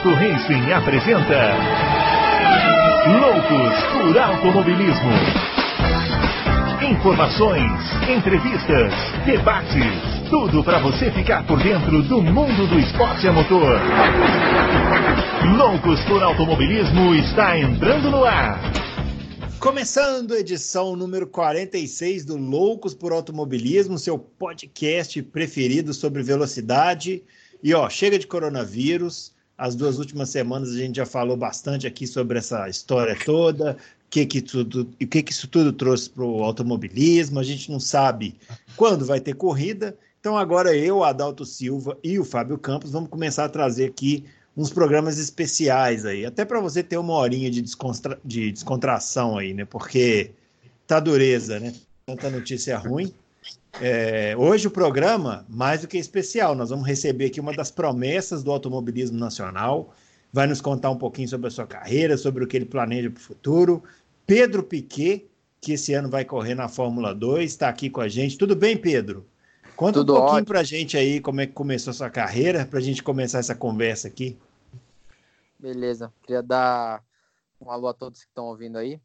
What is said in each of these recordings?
Adalto Racing apresenta Loucos por Automobilismo. Informações, entrevistas, debates, tudo para você ficar por dentro do mundo do esporte a motor. Loucos por Automobilismo está entrando no ar. Começando a edição número 46 do Loucos por Automobilismo, seu podcast preferido sobre velocidade. E ó, chega de coronavírus. As duas últimas semanas a gente já falou bastante aqui sobre essa história toda, que que tudo, o que, que isso tudo trouxe para o automobilismo. A gente não sabe quando vai ter corrida. Então agora eu, Adalto Silva e o Fábio Campos vamos começar a trazer aqui uns programas especiais aí, até para você ter uma horinha de, de descontração aí, né? Porque tá dureza, né? Tanta notícia ruim. É, hoje o programa, mais do que especial, nós vamos receber aqui uma das promessas do automobilismo nacional, vai nos contar um pouquinho sobre a sua carreira, sobre o que ele planeja para o futuro. Pedro Piquet, que esse ano vai correr na Fórmula 2, está aqui com a gente. Tudo bem, Pedro? Conta Tudo um pouquinho para a gente aí como é que começou a sua carreira, para a gente começar essa conversa aqui. Beleza, queria dar um alô a todos que estão ouvindo aí.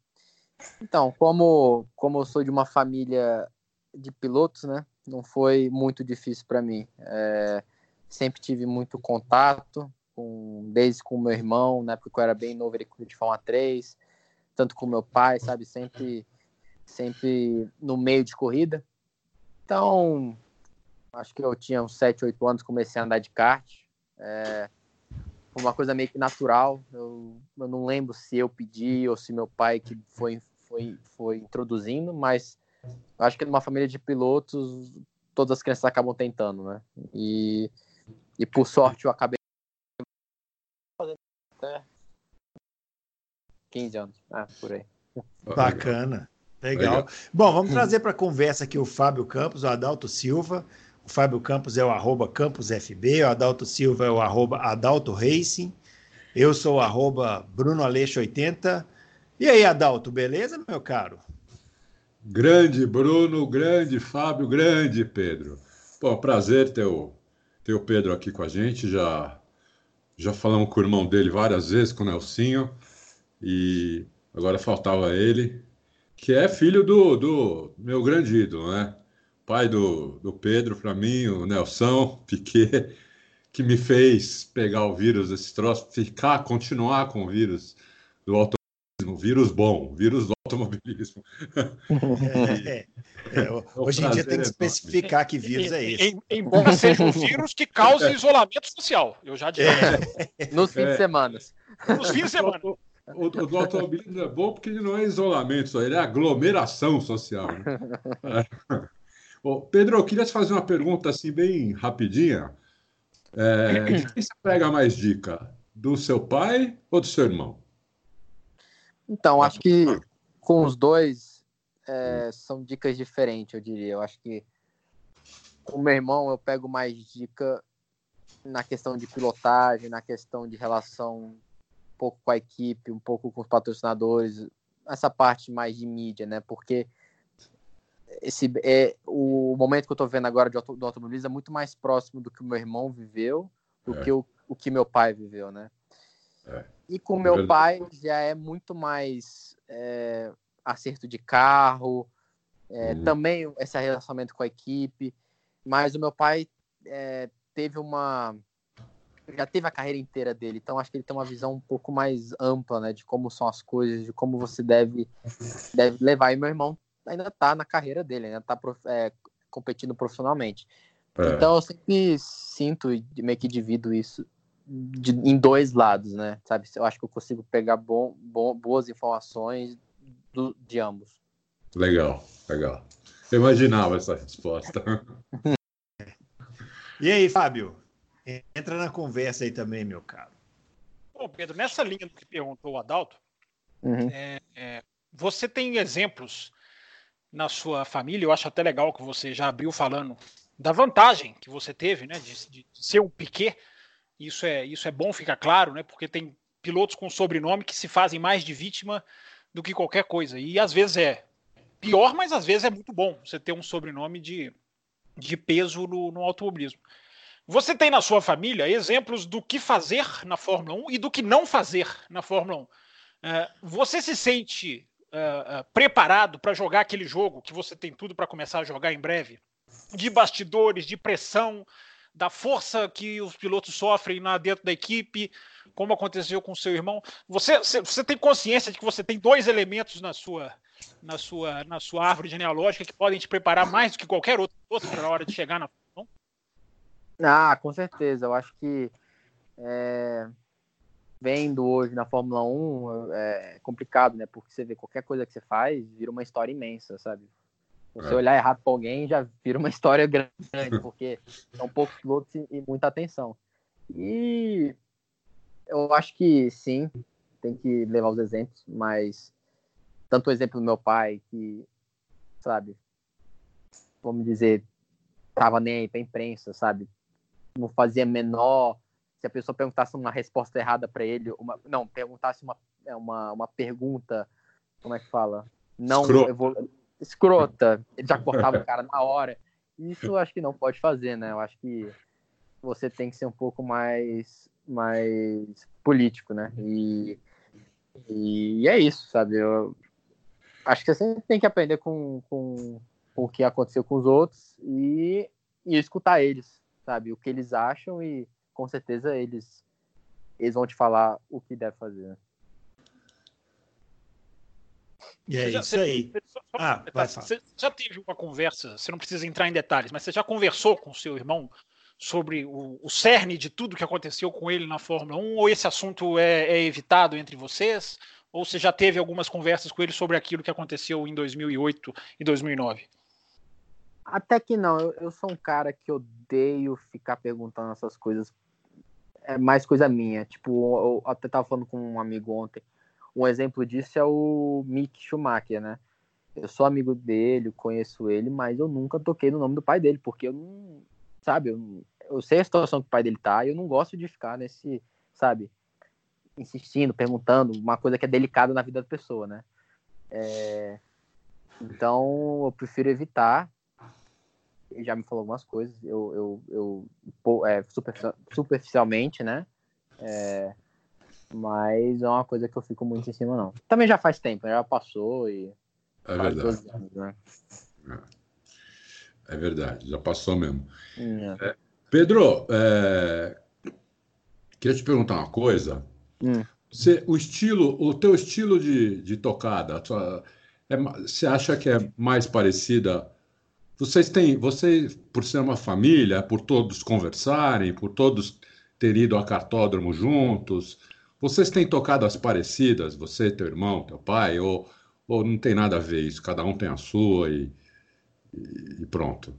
Então, como, como eu sou de uma família de pilotos, né? Não foi muito difícil para mim. É, sempre tive muito contato, com, desde com meu irmão, na época que eu era bem novo, ele de Fórmula 3, tanto com meu pai, sabe? Sempre, sempre no meio de corrida. Então, acho que eu tinha uns 7, 8 anos, comecei a andar de kart. É, foi uma coisa meio que natural. Eu, eu não lembro se eu pedi ou se meu pai que foi, foi, foi introduzindo, mas acho que numa família de pilotos, todas as crianças acabam tentando, né? E, e por sorte eu acabei fazendo até 15 anos, ah, por aí. Bacana. Legal. Legal. Bom, vamos trazer para a conversa aqui o Fábio Campos, o Adalto Silva. O Fábio Campos é o arroba CamposFB, o Adalto Silva é o arroba Adalto Racing. Eu sou o arroba Bruno Aleixo 80. E aí, Adalto, beleza, meu caro? Grande Bruno, grande Fábio, grande Pedro. Bom, prazer ter o, ter o Pedro aqui com a gente. Já, já falamos com o irmão dele várias vezes, com o Nelsinho, e agora faltava ele, que é filho do, do meu grande ídolo, né? Pai do, do Pedro, para mim, o Nelson Piquet, que me fez pegar o vírus desse troço, ficar, continuar com o vírus do auto vírus bom, vírus automobilismo. É, é, hoje em dia tem que especificar que vírus é esse. Embora seja um vírus que cause isolamento social, eu já disse. É. Nos fins de semana. Nos fins de semana. O, o, do automobilismo é bom porque ele não é isolamento só, ele é aglomeração social. Né? É. Pedro, eu queria te fazer uma pergunta assim bem rapidinha. É, de quem você pega mais dica? Do seu pai ou do seu irmão? Então, acho que com os dois é, são dicas diferentes, eu diria. Eu acho que com o meu irmão eu pego mais dica na questão de pilotagem, na questão de relação um pouco com a equipe, um pouco com os patrocinadores, essa parte mais de mídia, né? Porque esse é o momento que eu estou vendo agora de, do automobilismo é muito mais próximo do que o meu irmão viveu do é. que o, o que meu pai viveu, né? É. E com meu pai já é muito mais é, acerto de carro, é, uhum. também esse relacionamento com a equipe. Mas o meu pai é, teve uma. Já teve a carreira inteira dele, então acho que ele tem uma visão um pouco mais ampla, né, de como são as coisas, de como você deve, deve levar. E meu irmão ainda tá na carreira dele, ainda tá é, competindo profissionalmente. É. Então eu sempre sinto e meio que divido isso de, em dois lados, né? Sabe? Eu acho que eu consigo pegar bom, bom, boas informações do, de ambos. Legal, legal. Eu imaginava essa resposta. e aí, Fábio? Entra na conversa aí também, meu caro. Bom, Pedro, nessa linha do que perguntou o Adalto, uhum. é, é, você tem exemplos na sua família? Eu acho até legal que você já abriu falando da vantagem que você teve, né, de, de ser um Piquet isso é, isso é bom ficar claro, né? Porque tem pilotos com sobrenome que se fazem mais de vítima do que qualquer coisa. E às vezes é pior, mas às vezes é muito bom você ter um sobrenome de, de peso no, no automobilismo. Você tem na sua família exemplos do que fazer na Fórmula 1 e do que não fazer na Fórmula 1. Uh, é, você se sente uh, uh, preparado para jogar aquele jogo que você tem tudo para começar a jogar em breve? De bastidores, de pressão, da força que os pilotos sofrem lá dentro da equipe, como aconteceu com seu irmão. Você, você tem consciência de que você tem dois elementos na sua, na sua, na sua árvore genealógica que podem te preparar mais do que qualquer outro, outro para a hora de chegar na Fórmula 1? Ah, com certeza. Eu acho que é, vendo hoje na Fórmula 1 é complicado, né? Porque você vê qualquer coisa que você faz vira uma história imensa, sabe? Se você é. olhar errado para alguém, já vira uma história grande, porque são poucos pilotos e muita atenção. E eu acho que sim, tem que levar os exemplos, mas tanto o exemplo do meu pai, que, sabe, vamos dizer, tava nem aí pra imprensa, sabe? Não fazia menor. Se a pessoa perguntasse uma resposta errada para ele, uma, não, perguntasse uma, é, uma, uma pergunta, como é que fala? Não, Escrota. Vou, escrota, ele já cortava o cara na hora. Isso eu acho que não pode fazer, né? Eu acho que você tem que ser um pouco mais, mais político, né? E, e é isso, sabe? Eu, acho que você sempre tem que aprender com, com, com o que aconteceu com os outros e, e escutar eles, sabe? O que eles acham e com certeza eles, eles vão te falar o que deve fazer. Né? E é já, isso aí. Você, só, ah, vai você já teve uma conversa, você não precisa entrar em detalhes, mas você já conversou com o seu irmão sobre o, o cerne de tudo que aconteceu com ele na Fórmula 1? Ou esse assunto é, é evitado entre vocês? Ou você já teve algumas conversas com ele sobre aquilo que aconteceu em 2008 e 2009? Até que não. Eu, eu sou um cara que odeio ficar perguntando essas coisas. É mais coisa minha. Tipo, eu até tava falando com um amigo ontem. Um exemplo disso é o Mick Schumacher, né? Eu sou amigo dele, conheço ele, mas eu nunca toquei no nome do pai dele, porque eu não. Sabe, eu, eu sei a situação que o pai dele tá e eu não gosto de ficar nesse, sabe, insistindo, perguntando, uma coisa que é delicada na vida da pessoa, né? É... Então, eu prefiro evitar. Ele já me falou algumas coisas, eu, eu, eu é, superficialmente, né? É... Mas é uma coisa que eu fico muito em cima, não. Também já faz tempo, né? já passou e. É verdade. Anos, né? É. é. verdade, já passou mesmo. É. é Pedro, é, queria te perguntar uma coisa. Hum. Você, o estilo, o teu estilo de, de tocada, tua, é, você acha que é mais parecida? Vocês têm, você, por ser uma família, por todos conversarem, por todos terem ido a cartódromo juntos, vocês têm tocadas parecidas, você, teu irmão, teu pai, ou, ou não tem nada a ver isso? Cada um tem a sua e, e, e pronto.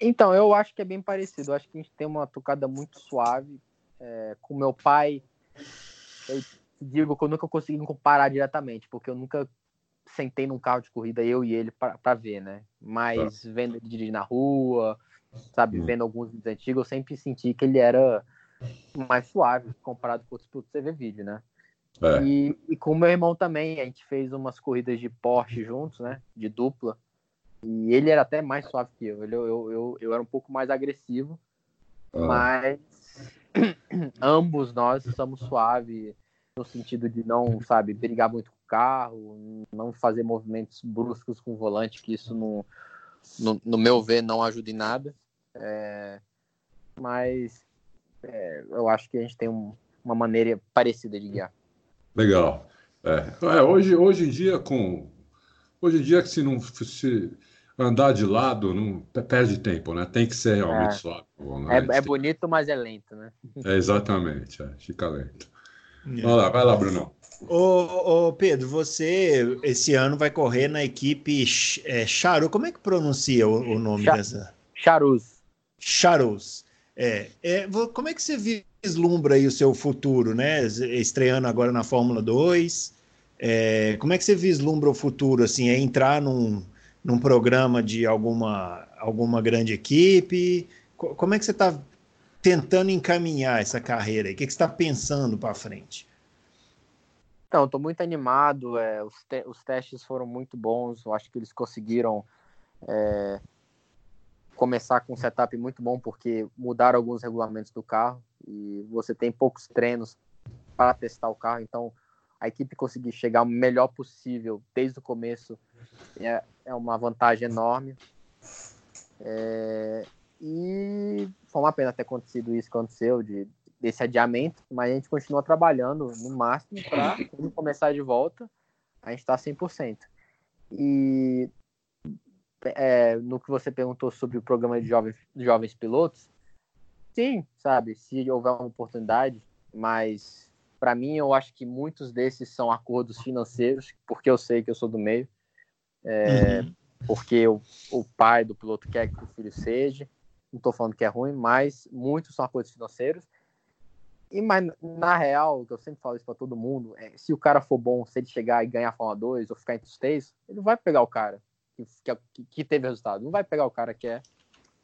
Então, eu acho que é bem parecido. Eu acho que a gente tem uma tocada muito suave. É, com meu pai, eu digo que eu nunca consegui comparar diretamente, porque eu nunca sentei num carro de corrida, eu e ele, para ver, né? Mas tá. vendo ele dirigir na rua, sabe, hum. vendo alguns vídeos antigos, eu sempre senti que ele era mais suave comparado com outros você vê vídeo, né? É. E, e com meu irmão também, a gente fez umas corridas de Porsche juntos, né? De dupla. E ele era até mais suave que eu. Ele, eu, eu, eu, eu era um pouco mais agressivo, ah. mas ambos nós somos suaves no sentido de não, sabe, brigar muito com o carro, não fazer movimentos bruscos com o volante, que isso, no, no, no meu ver, não ajuda em nada. É, mas é, eu acho que a gente tem um, uma maneira parecida de guiar. Legal. É, é, hoje, hoje em dia, com hoje em dia que se não se andar de lado não perde tempo, né? Tem que ser realmente é. suave. Né? É, é bonito, mas é lento, né? É, exatamente, é, fica lento. É. Vai lá, vai lá, Bruno. Ô, ô, Pedro, você esse ano vai correr na equipe é, Charu. Como é que pronuncia o, o nome Cha dessa? Charus. Charus. É, é, como é que você vislumbra aí o seu futuro, né? Estreando agora na Fórmula 2. É, como é que você vislumbra o futuro? Assim, é entrar num, num programa de alguma, alguma grande equipe? Como é que você está tentando encaminhar essa carreira? O que, que você está pensando para frente? Então, estou muito animado. É, os, te os testes foram muito bons. Eu acho que eles conseguiram é, começar com um setup muito bom, porque mudaram alguns regulamentos do carro e você tem poucos treinos para testar o carro, então a equipe conseguir chegar o melhor possível desde o começo é, é uma vantagem enorme. É, e foi uma pena ter acontecido isso que aconteceu, de, desse adiamento, mas a gente continua trabalhando no máximo para começar de volta, a gente está 100%. E é, no que você perguntou sobre o programa de jovens, jovens pilotos, sim, sabe, se houver uma oportunidade, mas para mim eu acho que muitos desses são acordos financeiros, porque eu sei que eu sou do meio, é, uhum. porque o, o pai do piloto quer que o filho seja, não estou falando que é ruim, mas muitos são acordos financeiros. E mas na real, que eu sempre falo isso para todo mundo, é, se o cara for bom, se ele chegar e ganhar a Fórmula 2 ou ficar entre os três, ele vai pegar o cara que, que, que teve resultado. Não vai pegar o cara que é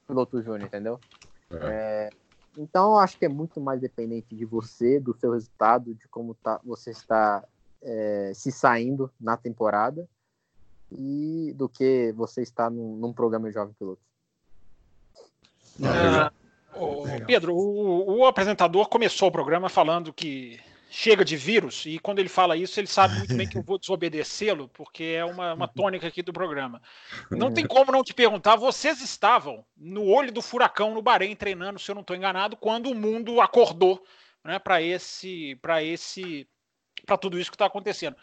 piloto júnior, entendeu? É. É, então, eu acho que é muito mais dependente de você, do seu resultado, de como tá, você está é, se saindo na temporada e do que você está num, num programa de jovem piloto. Uh, Pedro, o, o, apresentador começou o programa falando que chega de vírus, e quando ele fala isso, ele sabe muito bem que eu vou desobedecê-lo, porque é uma, uma tônica aqui do programa. Não tem como não te perguntar, vocês estavam no olho do furacão no Bahrein treinando, se eu não estou enganado, quando o mundo acordou né, para esse, para esse, para tudo isso que está acontecendo.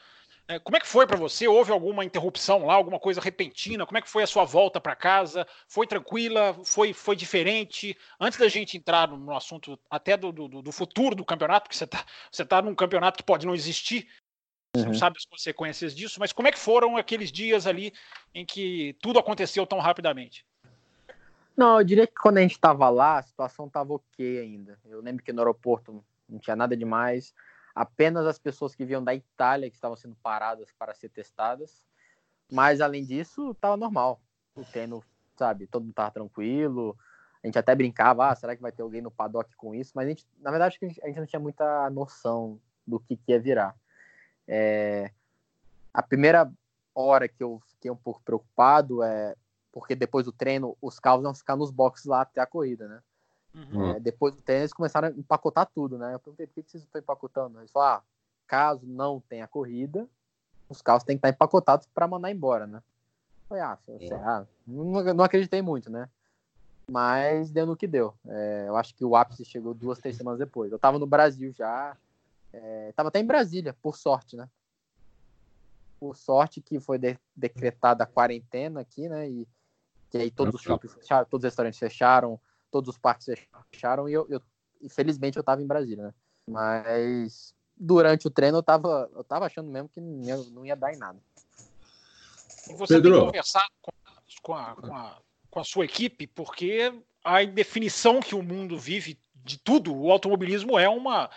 É, como é que foi para você? Houve alguma interrupção lá, alguma coisa repentina? Como é que foi a sua volta para casa? Foi tranquila? Foi, foi diferente? Antes da gente entrar no, assunto até do, do, do, futuro do campeonato, porque você está você tá num campeonato que pode não existir, você uhum. não sabe as consequências disso, mas como é que foram aqueles dias ali em que tudo aconteceu tão rapidamente? Não, eu diria que quando a gente estava lá, a situação estava ok ainda. Eu lembro que no aeroporto não tinha nada demais apenas as pessoas que vinham da Itália que estavam sendo paradas para ser testadas. Mas além disso, estava normal. O treino, sabe, todo mundo estava tranquilo. A gente até brincava, ah, será que vai ter alguém no paddock com isso? Mas a gente, na verdade, a gente não tinha muita noção do que, que ia virar. É... A primeira hora que eu fiquei um pouco preocupado é porque depois do treino os carros vão ficar nos boxes lá até a corrida, né? Uhum. É, depois do tênis começaram a empacotar tudo, né? Eu perguntei por que vocês estão empacotando? Eles falaram, ah, caso não tenha corrida, os carros têm que estar empacotados para mandar embora, né? Eu falei, ah, é. ah não, não, acreditei muito, né? Mas deu no que deu. É, eu acho que o ápice chegou duas, três semanas depois. Eu tava no Brasil já, é, tava até em Brasília, por sorte, né? Por sorte que foi de, decretada a quarentena aqui, né? E que aí todos os shoppings fecharam, todos os restaurantes fecharam, todos os parques fecharam e eu, eu infelizmente eu estava em Brasília, né? Mas durante o treino eu tava, eu tava achando mesmo que não ia, não ia dar em nada. E você Pedro. tem conversado com, com, a, com, a, com a sua equipe, porque a definição que o mundo vive de tudo, o automobilismo é uma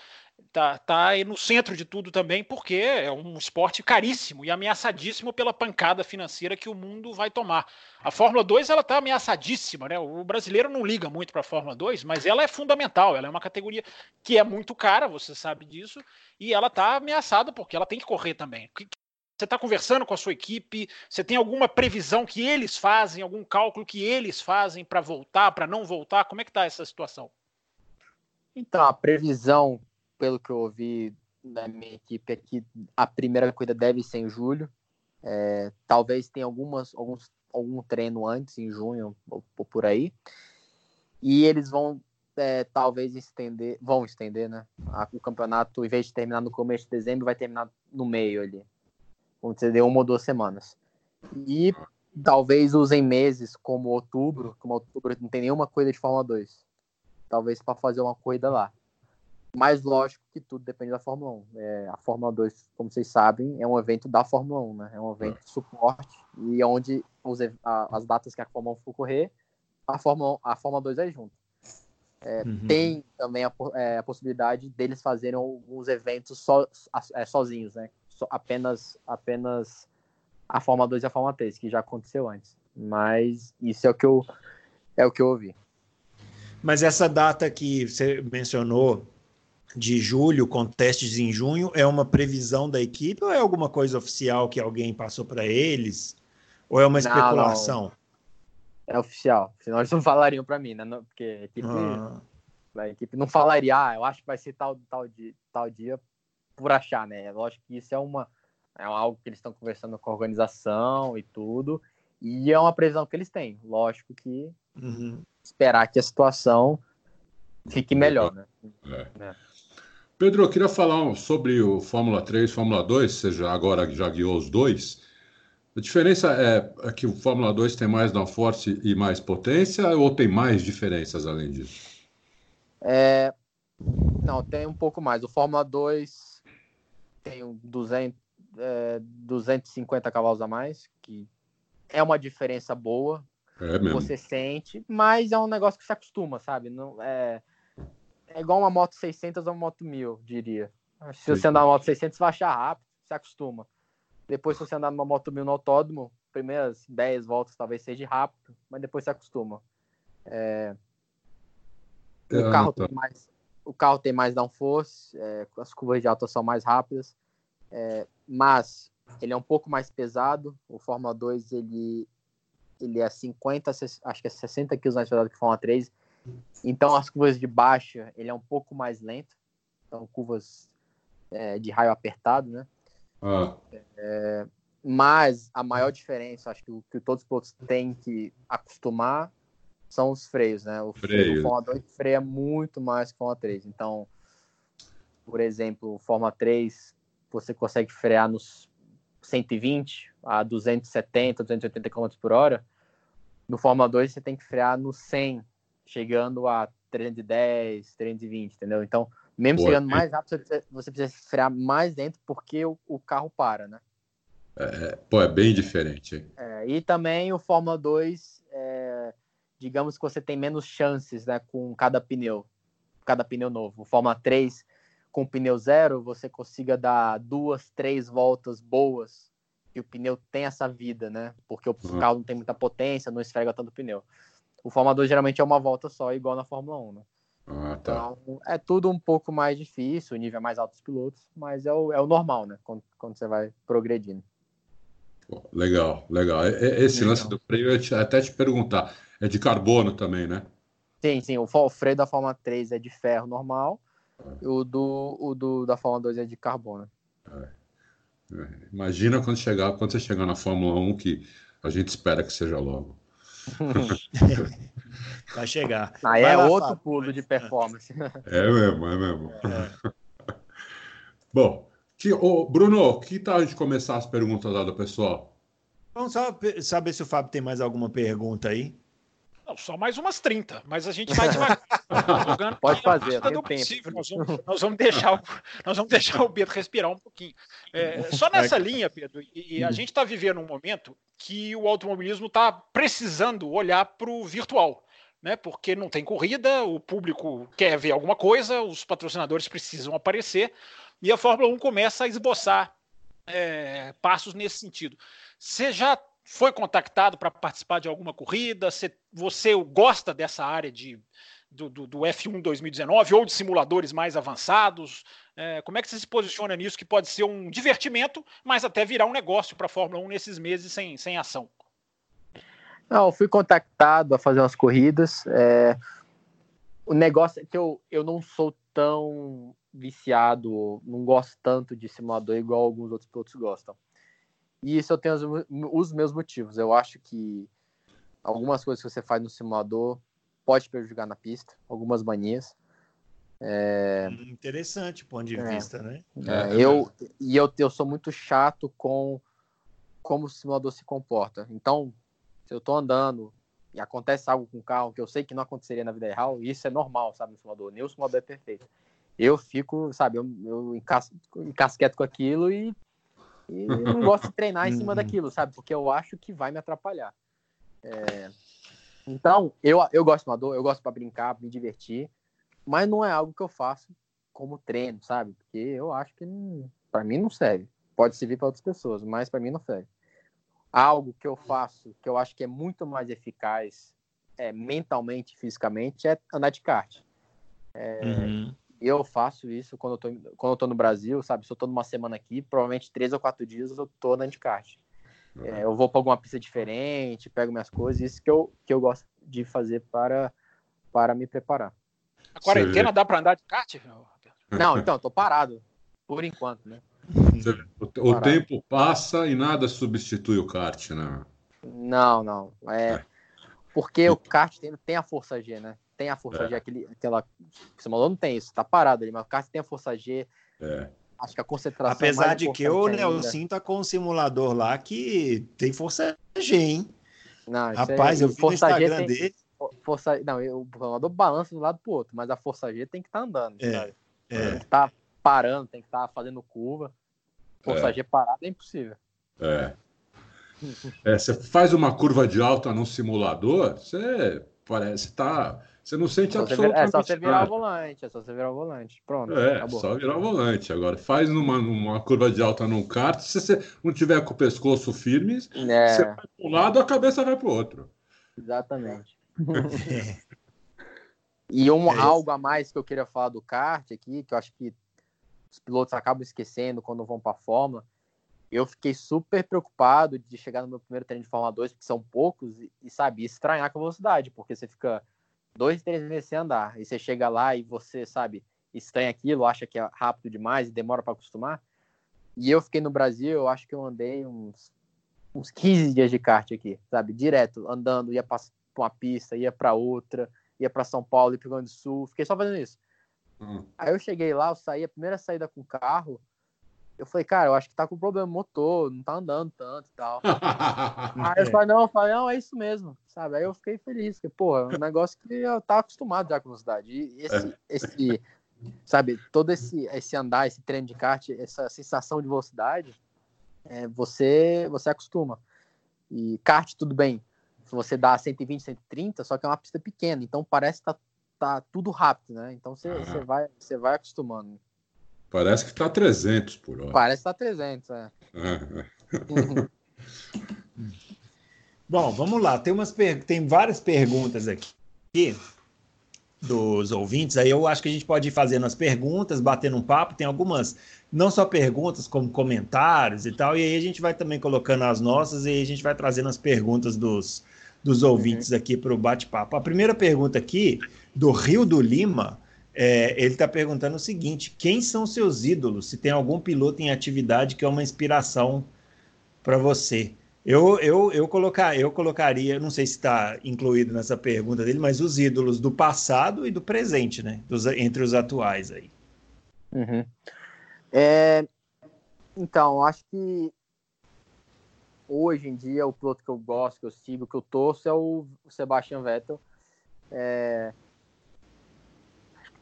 tá, tá aí no centro de tudo também, porque é um esporte caríssimo e ameaçadíssimo pela pancada financeira que o mundo vai tomar. A Fórmula 2 ela tá ameaçadíssima, né? O brasileiro não liga muito para a Fórmula 2, mas ela é fundamental, ela é uma categoria que é muito cara, você sabe disso, e ela tá ameaçada porque ela tem que correr também. Você está conversando com a sua equipe? Você tem alguma previsão que eles fazem, algum cálculo que eles fazem para voltar, para não voltar? Como é que está essa situação? Então, a previsão pelo que eu ouvi da minha equipe aqui, a primeira corrida deve ser em julho. É, talvez tenha algumas, alguns, algum treino antes, em junho ou, ou por aí. E eles vão é, talvez estender, vão estender, né? o campeonato, em vez de terminar no começo de dezembro, vai terminar no meio ali. Vão ter uma ou duas semanas. E talvez usem meses como outubro, como outubro não tem nenhuma corrida de Fórmula 2. Talvez para fazer uma corrida lá. Mas lógico que tudo depende da Fórmula 1. É, a Fórmula 2, como vocês sabem, é um evento da Fórmula 1, né? É um evento de suporte e onde os, a, as datas que a Fórmula 1 for correr, a Fórmula, 1, a Fórmula 2 é junto. É, uhum. Tem também a, é, a, possibilidade deles fazerem alguns eventos so, é, sozinhos, né? So, apenas, apenas a Fórmula 2 e a Fórmula 3, que já aconteceu antes. Mas isso é o que eu, é o que eu ouvi. Mas essa data que você mencionou, de julho com testes em junho é uma previsão da equipe ou é alguma coisa oficial que alguém passou para eles? Ou é uma especulação? Não, não. É oficial. Senão eles não falariam para mim, né? Porque a equipe, ah. a equipe não falaria, ah, eu acho que vai ser tal, tal, dia, tal dia por achar, né? Lógico que isso é uma é algo que eles estão conversando com a organização e tudo. E é uma previsão que eles têm. Lógico que uhum. esperar que a situação fique melhor, né? É. É. Pedro, eu queria falar sobre o Fórmula 3, Fórmula 2, você já agora já guiou os dois. A diferença é, é que o Fórmula 2 tem mais downforce e mais potência ou tem mais diferenças além disso? É, não, tem um pouco mais. O Fórmula 2 tem um 200, é, 250 cavalos a mais, que é uma diferença boa. É mesmo. Você sente, mas é um negócio que se acostuma, sabe? Não, é, é igual uma moto 600 ou uma moto 1000, diria. Se você andar numa moto 600, você vai achar rápido, se acostuma. Depois, se você andar numa moto 1000 no autódromo, primeiras 10 voltas talvez seja rápido, mas depois se acostuma. É... O, é, carro tá. tem mais, o carro tem mais downforce, é, as curvas de alta são mais rápidas, é, mas ele é um pouco mais pesado. O Fórmula 2 ele, ele é 50, acho que é 60 kg mais pesado que o Fórmula 3 então, as curvas de baixa, ele é um pouco mais lento. Então, curvas é, de raio apertado, né? Ah. É, mas a maior diferença, acho que o que todos os pilotos têm que acostumar são os freios, né? O freio, o Fórmula 2 freia muito mais que o Fórmula 3. Então, por exemplo, Fórmula 3, você consegue frear nos 120 a 270, 280 km por hora. No Fórmula 2, você tem que frear no 100 chegando a 310, 320, entendeu? Então, mesmo Boa, chegando mais rápido, você precisa frear mais dentro porque o, o carro para, né? É, é pô, é bem diferente. É, e também o Fórmula 2, é, digamos que você tem menos chances né, com cada pneu, cada pneu novo. O Fórmula 3, com pneu zero, você consiga dar duas, três voltas boas e o pneu tem essa vida, né? Porque o uhum. carro não tem muita potência, não esfrega tanto o pneu. O Fórmula 2 geralmente é uma volta só, igual na Fórmula 1, né? Ah, tá. Então, é tudo um pouco mais difícil, o nível é mais alto dos pilotos, mas é o, é o normal, né? Quando, quando você vai progredindo. Legal, legal. Esse legal. lance do freio, eu ia até te perguntar, é de carbono também, né? Sim, sim. O freio da Fórmula 3 é de ferro normal, é. o, do, o do, da Fórmula 2 é de carbono. É. É. Imagina quando, chegar, quando você chegar na Fórmula 1, que a gente espera que seja logo. Vai chegar. Aí Vai é lá, outro Fábio. pulo de performance. É mesmo, é mesmo. É. Bom, que, oh, Bruno, que tal a gente começar as perguntas lá do pessoal? Vamos só saber se o Fábio tem mais alguma pergunta aí. Não, só mais umas 30, mas a gente vai devagar. Pode fazer, tem tempo. Nós vamos, nós, vamos deixar o, nós vamos deixar o Pedro respirar um pouquinho. É, só nessa linha, Pedro, e, e a gente está vivendo um momento que o automobilismo está precisando olhar para o virtual. Né, porque não tem corrida, o público quer ver alguma coisa, os patrocinadores precisam aparecer, e a Fórmula 1 começa a esboçar é, passos nesse sentido. Você já foi contactado para participar de alguma corrida? Você, você gosta dessa área de, do, do, do, F1 2019 ou de simuladores mais avançados? É, como é que você se posiciona nisso que pode ser um divertimento, mas até virar um negócio para a Fórmula 1 nesses meses sem, sem ação? Não, fui contactado a fazer umas corridas. É... O negócio é que eu, eu não sou tão viciado, não gosto tanto de simulador igual alguns outros pilotos gostam. E isso eu tenho os, os meus motivos. Eu acho que algumas coisas que você faz no simulador pode prejudicar na pista, algumas manias. É... Hum, interessante ponto de é, vista, né? É, eu, e eu, eu sou muito chato com como o simulador se comporta. Então, se eu tô andando e acontece algo com o carro que eu sei que não aconteceria na vida real, isso é normal, sabe, no simulador. Nem o simulador é perfeito. Eu fico, sabe, eu, eu encas, encasqueto com aquilo e e não gosto de treinar em cima uhum. daquilo, sabe? Porque eu acho que vai me atrapalhar. É... Então, eu, eu gosto de amador, eu gosto para brincar, pra me divertir, mas não é algo que eu faço como treino, sabe? Porque eu acho que para mim não serve. Pode servir para outras pessoas, mas para mim não serve. Algo que eu faço que eu acho que é muito mais eficaz é, mentalmente, fisicamente, é andar de kart. É, uhum eu faço isso quando eu tô, quando eu tô no Brasil, sabe? Se eu tô numa semana aqui, provavelmente três ou quatro dias eu tô na kart. É, eu vou para alguma pista diferente, pego minhas coisas, isso que eu, que eu gosto de fazer para, para me preparar. A quarentena dá para andar de kart? Não, então, tô parado, por enquanto, né? O, o tempo passa e nada substitui o kart, né? Não, não. É, é. Porque o kart tem, tem a força G, né? Tem a força é. G, aquele, aquela. Você falou, não tem isso, tá parado ali, mas o kart tem a força G. É. Acho que a concentração. Apesar de que o Nelson tá com um simulador lá que tem força G, hein? Não, Rapaz, é, eu vi no Instagram tem, dele. Força, não, o simulador balança de um lado pro outro, mas a força G tem que estar tá andando. É, é. Tem que estar tá parando, tem que estar tá fazendo curva. Força é. G parada é impossível. É. é. Você faz uma curva de alta num simulador, você parece tá você não sente é absolutamente nada. É só você virar o volante, é só você virar o volante. Pronto. É, acabou. só virar o volante. Agora, faz numa, numa curva de alta num kart, se você não tiver com o pescoço firme, é. você vai para um lado, a cabeça vai para o outro. Exatamente. e um, é algo a mais que eu queria falar do kart aqui, que eu acho que os pilotos acabam esquecendo quando vão para a Fórmula. Eu fiquei super preocupado de chegar no meu primeiro treino de Fórmula 2, porque são poucos, e, e sabe, estranhar com a velocidade, porque você fica dois, três meses sem andar, e você chega lá e você, sabe, estranha aquilo, acha que é rápido demais e demora para acostumar. E eu fiquei no Brasil, eu acho que eu andei uns, uns 15 dias de kart aqui, sabe, direto, andando, ia para uma pista, ia para outra, ia para São Paulo, ia para o Rio Grande do Sul, fiquei só fazendo isso. Hum. Aí eu cheguei lá, eu saí, a primeira saída com o carro, eu falei, cara, eu acho que tá com problema motor, não tá andando tanto e tal. Aí eu falei, não, eu falei, não, é isso mesmo, sabe? Aí eu fiquei feliz, porque, porra, é um negócio que eu tava acostumado já com velocidade. E esse, é. esse sabe, todo esse, esse andar, esse treino de kart, essa sensação de velocidade, é, você, você acostuma. E kart, tudo bem, se você dá 120, 130, só que é uma pista pequena, então parece que tá, tá tudo rápido, né? Então você, você, vai, você vai acostumando. Parece que está 300 por hora. Parece que está 300, é. Bom, vamos lá. Tem, umas per... Tem várias perguntas aqui dos ouvintes. Aí eu acho que a gente pode ir fazendo as perguntas, batendo um papo. Tem algumas, não só perguntas, como comentários e tal. E aí a gente vai também colocando as nossas e aí a gente vai trazendo as perguntas dos, dos ouvintes uhum. aqui para o bate-papo. A primeira pergunta aqui, do Rio do Lima. É, ele está perguntando o seguinte: quem são seus ídolos? Se tem algum piloto em atividade que é uma inspiração para você? Eu, eu, eu, colocar, eu colocaria, não sei se está incluído nessa pergunta dele, mas os ídolos do passado e do presente, né? Dos, entre os atuais aí. Uhum. É, então, acho que hoje em dia o piloto que eu gosto, que eu sigo, que eu torço é o Sebastian Vettel. É,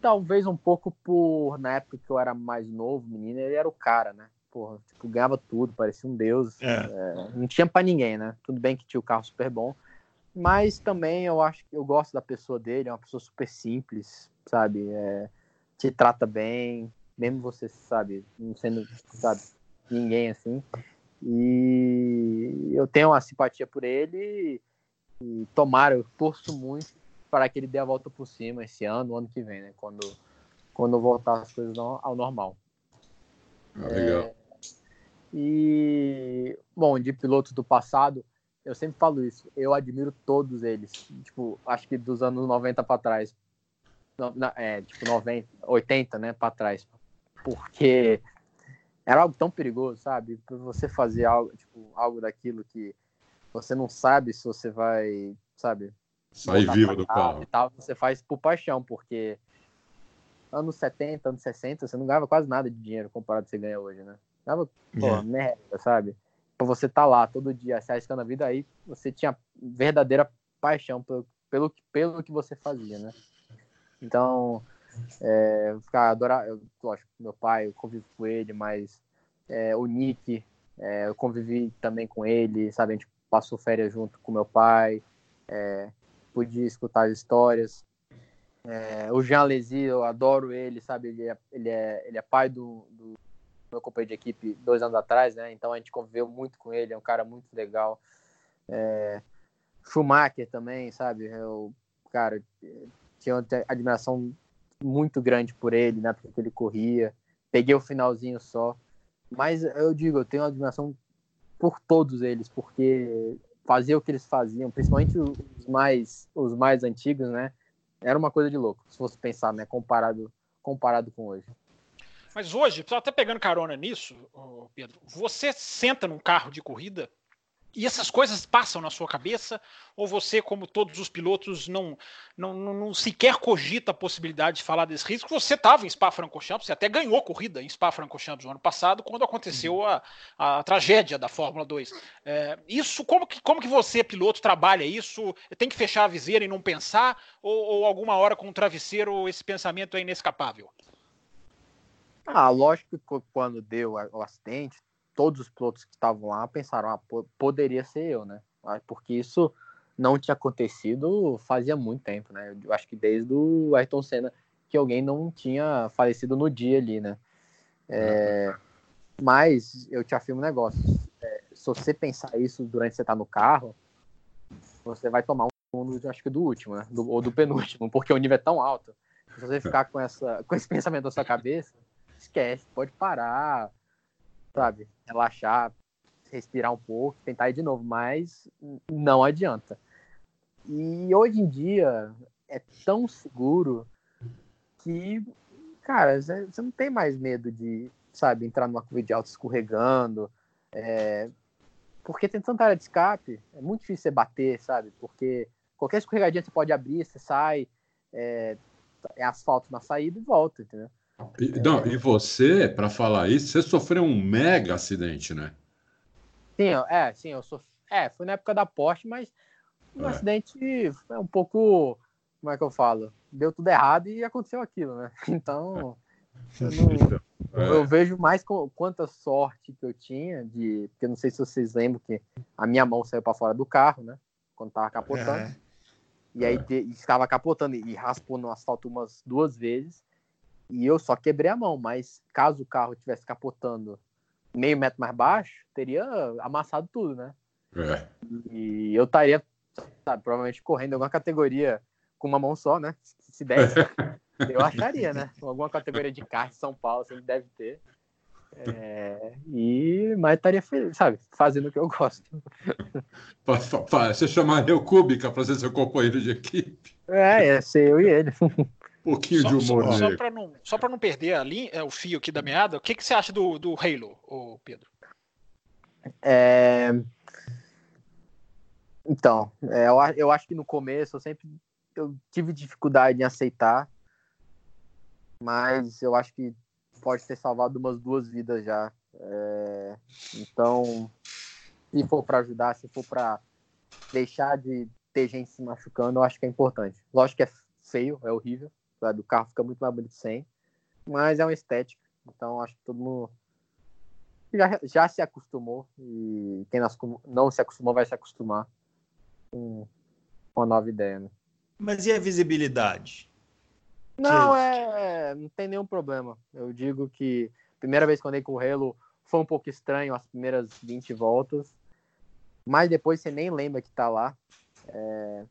talvez um pouco por, na época que eu era mais novo, menino, ele era o cara, né? Porra, tipo, ganhava tudo, parecia um deus. É. É, não tinha para ninguém, né? Tudo bem que tinha o carro super bom, mas também eu acho que eu gosto da pessoa dele, é uma pessoa super simples, sabe? É, te trata bem, mesmo você, sabe, não sendo, sabe, ninguém assim. E eu tenho uma simpatia por ele e tomara, eu torço muito para que ele dê a volta por cima esse ano, ano que vem, né? Quando, quando voltar as coisas ao normal. Ah, legal. É, e, bom, de pilotos do passado, eu sempre falo isso, eu admiro todos eles. Tipo, acho que dos anos 90 para trás. É, tipo, 90, 80, né, para trás. Porque era algo tão perigoso, sabe? Pra você fazer algo, tipo, algo daquilo que você não sabe se você vai, sabe, Sair vivo do carro. E tal, você faz por paixão, porque anos 70, anos 60, você não ganhava quase nada de dinheiro comparado com o que você ganha hoje, né? Ganhava, pô, é. merda, sabe? Pra você estar tá lá todo dia se arriscando a vida, aí você tinha verdadeira paixão pelo, pelo, pelo que você fazia, né? Então, é, ficar adorar, eu, lógico, meu pai, eu convivo com ele, mas é, o Nick, é, eu convivi também com ele, sabe? A gente passou férias junto com meu pai. É, pude escutar as histórias. É, o Jean Lézy, eu adoro ele, sabe? Ele é, ele é, ele é pai do, do meu companheiro de equipe dois anos atrás, né? Então a gente conviveu muito com ele, é um cara muito legal. É, Schumacher também, sabe? Eu, cara, tinha uma admiração muito grande por ele, né? Porque ele corria. Peguei o finalzinho só. Mas eu digo, eu tenho uma admiração por todos eles, porque fazer o que eles faziam, principalmente os mais, os mais antigos, né? Era uma coisa de louco, se fosse pensar, né? Comparado, comparado com hoje. Mas hoje, até pegando carona nisso, Pedro, você senta num carro de corrida e essas coisas passam na sua cabeça? Ou você, como todos os pilotos, não, não, não, não sequer cogita a possibilidade de falar desse risco? Você estava em Spa-Francorchamps, você até ganhou corrida em Spa-Francorchamps no ano passado, quando aconteceu uhum. a, a tragédia da Fórmula 2. É, isso, como que, como que você, piloto, trabalha isso? Tem que fechar a viseira e não pensar? Ou, ou alguma hora com o um travesseiro esse pensamento é inescapável? Ah, lógico que quando deu o acidente, todos os pilotos que estavam lá pensaram, ah, poderia ser eu, né? Ah, porque isso não tinha acontecido fazia muito tempo, né? Eu acho que desde o Ayrton Senna que alguém não tinha falecido no dia ali, né? É, mas eu te afirmo um negócio: é, se você pensar isso durante você tá no carro, você vai tomar um, acho que do último, né? Do, ou do penúltimo, porque o nível é tão alto. Se você ficar com, essa, com esse pensamento na sua cabeça, esquece, pode parar, sabe? Relaxar, respirar um pouco, tentar ir de novo, mas não adianta. E hoje em dia é tão seguro que, cara, você não tem mais medo de, sabe, entrar numa curva de alto escorregando, é... porque tem tanta área de escape, é muito difícil você bater, sabe? Porque qualquer escorregadinha você pode abrir, você sai, é, é asfalto na saída e volta, entendeu? E, não, e você, para falar isso, você sofreu um mega acidente, né? Sim, é, sim, eu sofri. É, foi na época da Porsche, mas um é. acidente é um pouco. Como é que eu falo? Deu tudo errado e aconteceu aquilo, né? Então. Eu, não, então, é. eu vejo mais com, quanta sorte que eu tinha de. Porque eu não sei se vocês lembram que a minha mão saiu para fora do carro, né? Quando tava capotando. É. E aí é. estava capotando e raspou no asfalto umas duas vezes. E eu só quebrei a mão, mas caso o carro tivesse capotando meio metro mais baixo, teria amassado tudo, né? É. E eu estaria, sabe, provavelmente correndo alguma categoria com uma mão só, né? Se desse, eu acharia, né? Alguma categoria de kart em São Paulo, sempre deve ter. É, e, mas estaria, sabe, fazendo o que eu gosto. Você chamaria o Kubica para ser seu companheiro de equipe? É, ia ser eu e ele. Um pouquinho só, de humor só, só para não, só não perder a linha, é, o fio aqui da meada, o que, que você acha do, do Halo, ô Pedro? É... Então, é, eu, eu acho que no começo eu sempre eu tive dificuldade em aceitar, mas eu acho que pode ter salvado umas duas vidas já. É... Então, se for para ajudar, se for para deixar de ter gente se machucando, eu acho que é importante. Lógico que é feio, é horrível, Sabe? O carro fica muito mais bonito sem. Mas é uma estética. Então acho que todo mundo já, já se acostumou. E quem não se acostumou vai se acostumar com, com a nova ideia. Né? Mas e a visibilidade? Não, é, não tem nenhum problema. Eu digo que a primeira vez que eu andei com o Halo foi um pouco estranho as primeiras 20 voltas, mas depois você nem lembra que tá lá. É,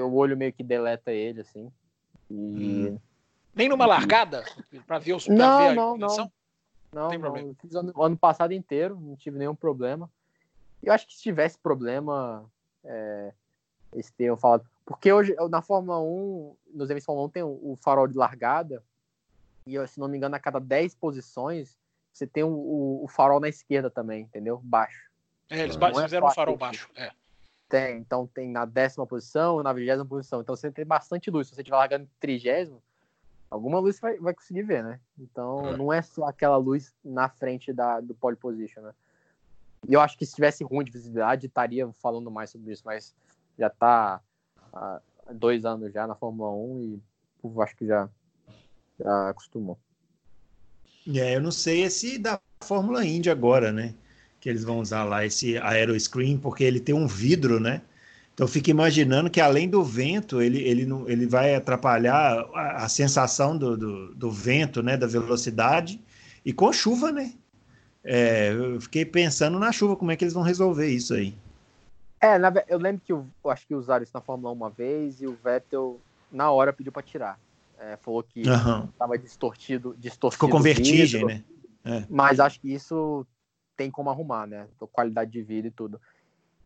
o olho meio que deleta ele, assim. E... Hum. Nem numa largada? Para ver os Não, ver não, não. Não, não, não. Eu fiz ano, ano passado inteiro, não tive nenhum problema. Eu acho que se tivesse problema, é, eles teriam falado. Porque hoje, na Fórmula 1, nos eventos Fórmula 1 tem o, farol de largada, e se não me engano, a cada 10 posições, você tem o, o, o farol na esquerda também, entendeu? Baixo. É, eles ba é fizeram um farol baixo. É. Tem, então tem na décima posição na vigésima posição. Então você tem bastante luz. Se você estiver largando em trigésimo, alguma luz você vai, vai conseguir ver, né? Então é. não é só aquela luz na frente da, do pole position, né? E eu acho que se tivesse ruim de visibilidade, estaria falando mais sobre isso, mas já está há dois anos já na Fórmula 1 e eu acho que já, já acostumou. É, eu não sei esse da Fórmula Indy agora, né? Que eles vão usar lá esse aeroscreen, porque ele tem um vidro, né? Então fica imaginando que além do vento, ele, ele, não, ele vai atrapalhar a, a sensação do, do, do, vento, né? Da velocidade, e com chuva, né? É, eu fiquei pensando na chuva, como é que eles vão resolver isso aí. É, na, eu lembro que eu, eu, acho que usaram isso na Fórmula 1 uma vez e o Vettel, na hora, pediu para tirar. É, falou que estava uhum. distorcido, distorcido. Ficou com vertigem, né? É. Mas acho que isso tem como arrumar, né? Qualidade de vida e tudo.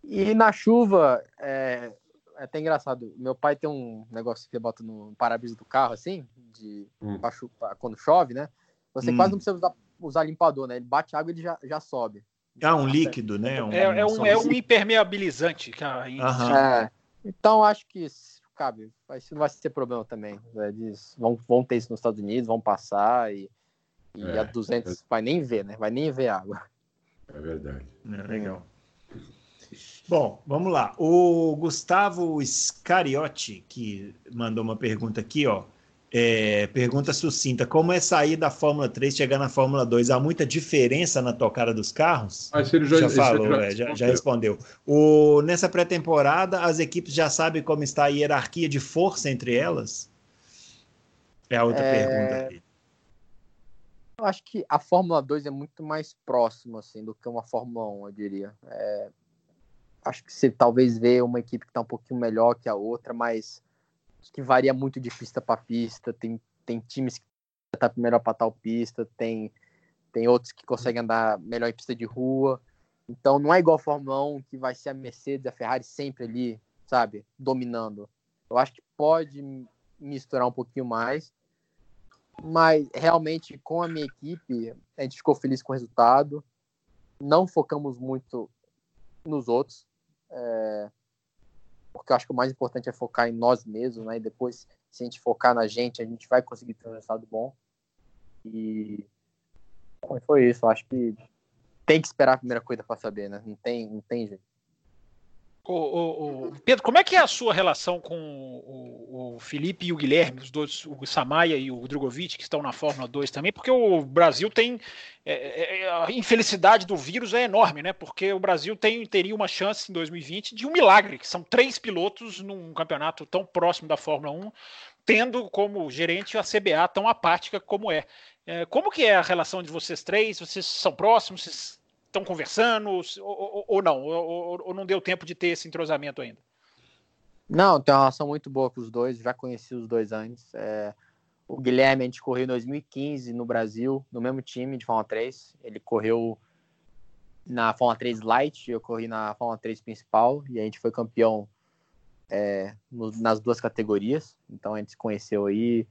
E na chuva, é, é até engraçado. Meu pai tem um negócio que ele bota no para-brisa do carro, assim, de hum. pra, pra, quando chove, né? Você hum. quase não precisa usar, usar limpador, né? Ele bate água e ele já, já sobe. Ah, um líquido, né? Um, é, é, um, é um impermeabilizante. Que é, então, acho que cabe. Isso não vai ser problema também. Né? Eles vão, vão ter isso nos Estados Unidos, vão passar e, e é, a 200 é... vai nem ver, né? Vai nem ver água. É verdade. É, legal. Bom, vamos lá. O Gustavo Scariotti, que mandou uma pergunta aqui, ó. É, pergunta sucinta: como é sair da Fórmula 3 e chegar na Fórmula 2? Há muita diferença na tocada dos carros? Ah, ele já, já falou, já, é, já, já, respondeu. O, nessa pré-temporada, as equipes já sabem como está a hierarquia de força entre elas? É a outra é... pergunta aqui. Eu acho que a Fórmula 2 é muito mais próxima assim, do que uma Fórmula 1, eu diria. É... Acho que você talvez vê uma equipe que está um pouquinho melhor que a outra, mas que varia muito de pista para pista. Tem, tem times que tá melhor para tal pista, tem, tem outros que conseguem andar melhor em pista de rua. Então não é igual a Fórmula 1 que vai ser a Mercedes, a Ferrari sempre ali, sabe, dominando. Eu acho que pode misturar um pouquinho mais, mas realmente com a minha equipe a gente ficou feliz com o resultado. Não focamos muito nos outros. É, porque eu acho que o mais importante é focar em nós mesmos, né? E depois, se a gente focar na gente, a gente vai conseguir ter um resultado bom. E foi isso. Eu acho que tem que esperar a primeira coisa para saber, né? Não tem, não tem jeito. O, o, o, Pedro, como é que é a sua relação com o, o, Felipe e o Guilherme, os dois, o Samaia e o Drogovic, que estão na Fórmula 2 também? Porque o Brasil tem. É, é, a infelicidade do vírus é enorme, né? Porque o Brasil tem, teria uma chance em 2020 de um milagre, que são três pilotos num campeonato tão próximo da Fórmula 1, tendo como gerente a CBA tão apática como é. é como que é a relação de vocês três? Vocês são próximos? Vocês estão conversando ou, ou, ou não? Ou, ou, não deu tempo de ter esse entrosamento ainda? Não, tem uma relação muito boa com os dois, já conheci os dois antes. É, o Guilherme, a gente correu em 2015 no Brasil, no mesmo time de Fórmula 3. Ele correu na Fórmula 3 Light, eu corri na Fórmula 3 principal, e a gente foi campeão é, no, nas duas categorias. Então a gente se conheceu aí,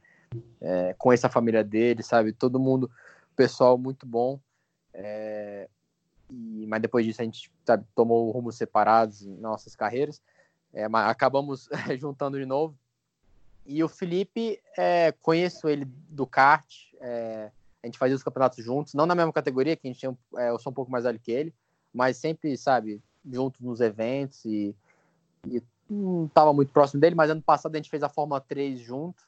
é, conheço a família dele, sabe? Todo mundo, pessoal muito bom. É, e, mas depois disso a gente sabe, tomou rumos separados em nossas carreiras. É, mas acabamos juntando de novo. E o Felipe, é, conheço ele do kart, é, a gente fazia os campeonatos juntos, não na mesma categoria, que a gente tinha, é, eu sou um pouco mais velho que ele, mas sempre, sabe, juntos nos eventos e, e não estava muito próximo dele, mas ano passado a gente fez a Fórmula 3 junto,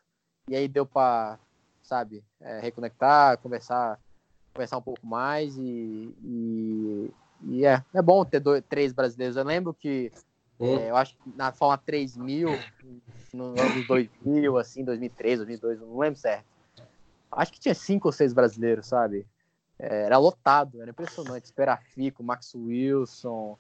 e aí deu para, sabe, é, reconectar, conversar conversar um pouco mais e, e, e é, é bom ter dois, três brasileiros. Eu lembro que é, eu acho que na Fórmula 3000, no ano 2000, assim, 2003, 2002, não lembro certo. Acho que tinha cinco ou seis brasileiros, sabe? É, era lotado, era impressionante. Esperafico, Max Wilson.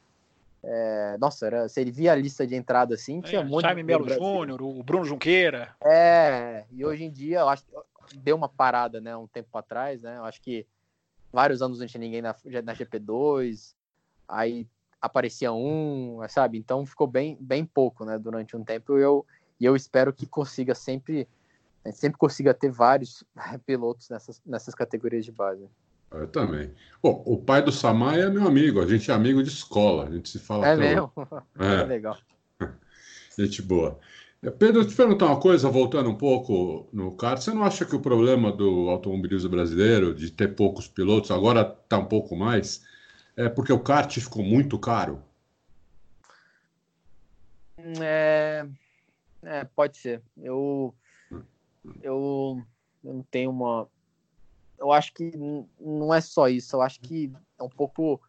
É, nossa, era, se ele via a lista de entrada assim, tinha é, monte Jaime Melo Júnior, o Bruno Junqueira. É, e hoje em dia, eu acho que deu uma parada, né, um tempo atrás, né? Eu acho que vários anos não tinha ninguém na, na GP2, aí aparecia um, sabe? Então ficou bem, bem pouco, né, durante um tempo. E eu, e eu espero que consiga sempre, né, sempre consiga ter vários pilotos nessas, nessas categorias de base. Eu também. Bom, o pai do Samai é meu amigo, a gente é amigo de escola, a gente se fala. É mesmo? É. é legal. gente boa. Pedro, te perguntar uma coisa, voltando um pouco no kart, você não acha que o problema do automobilismo brasileiro, de ter poucos pilotos, agora está um pouco mais, é porque o kart ficou muito caro? É, é pode ser. Eu, eu, eu não tenho uma. Eu acho que não é só isso, eu acho que é um pouco.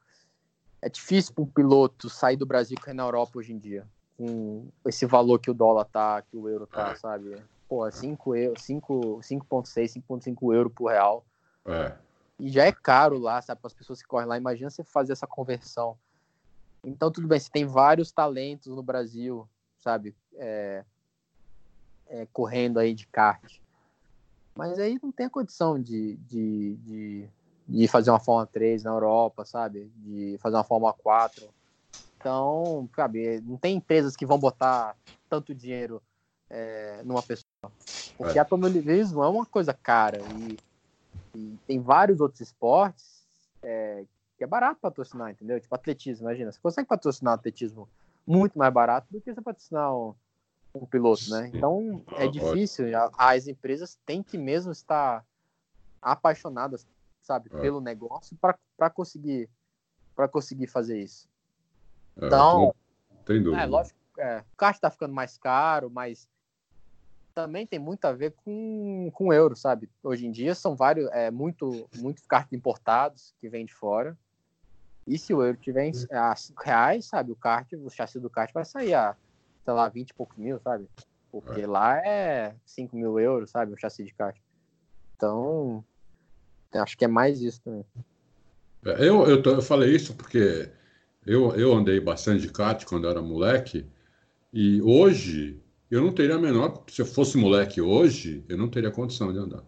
É difícil para um piloto sair do Brasil e cair na Europa hoje em dia com esse valor que o dólar tá, que o euro tá, é. sabe? Pô, 5 euros, 5.6, 5.5 euro por real. É. E já é caro lá, sabe, para as pessoas que correm lá. Imagina você fazer essa conversão. Então, tudo bem, você tem vários talentos no Brasil, sabe? É, é, correndo aí de kart. Mas aí não tem a condição de, de, de, de fazer uma Fórmula 3 na Europa, sabe? De fazer uma Fórmula 4. Então, sabe, não tem empresas que vão botar tanto dinheiro é, numa pessoa. Porque é. automobilismo é uma coisa cara e, e tem vários outros esportes é, que é barato patrocinar, entendeu? Tipo atletismo, imagina. Você consegue patrocinar atletismo muito mais barato do que você patrocinar um, um piloto, né? Então é difícil. As empresas têm que mesmo estar apaixonadas, sabe, é. pelo negócio para conseguir para conseguir fazer isso. É, então, tem dúvida. É, lógico, é, o kart está ficando mais caro, mas também tem muito a ver com, com euro, sabe? Hoje em dia são vários, é, muito, muito kart importados que vêm de fora. E se o euro tiver a 5 reais, sabe? O kart, o chassi do kart vai sair a, sei lá, 20 e poucos mil, sabe? Porque é. lá é 5 mil euros, sabe? O chassi de kart. Então, acho que é mais isso também. É, eu, eu, eu falei isso porque eu, eu andei bastante de kart quando era moleque. E hoje eu não teria a menor. Se eu fosse moleque hoje, eu não teria condição de andar.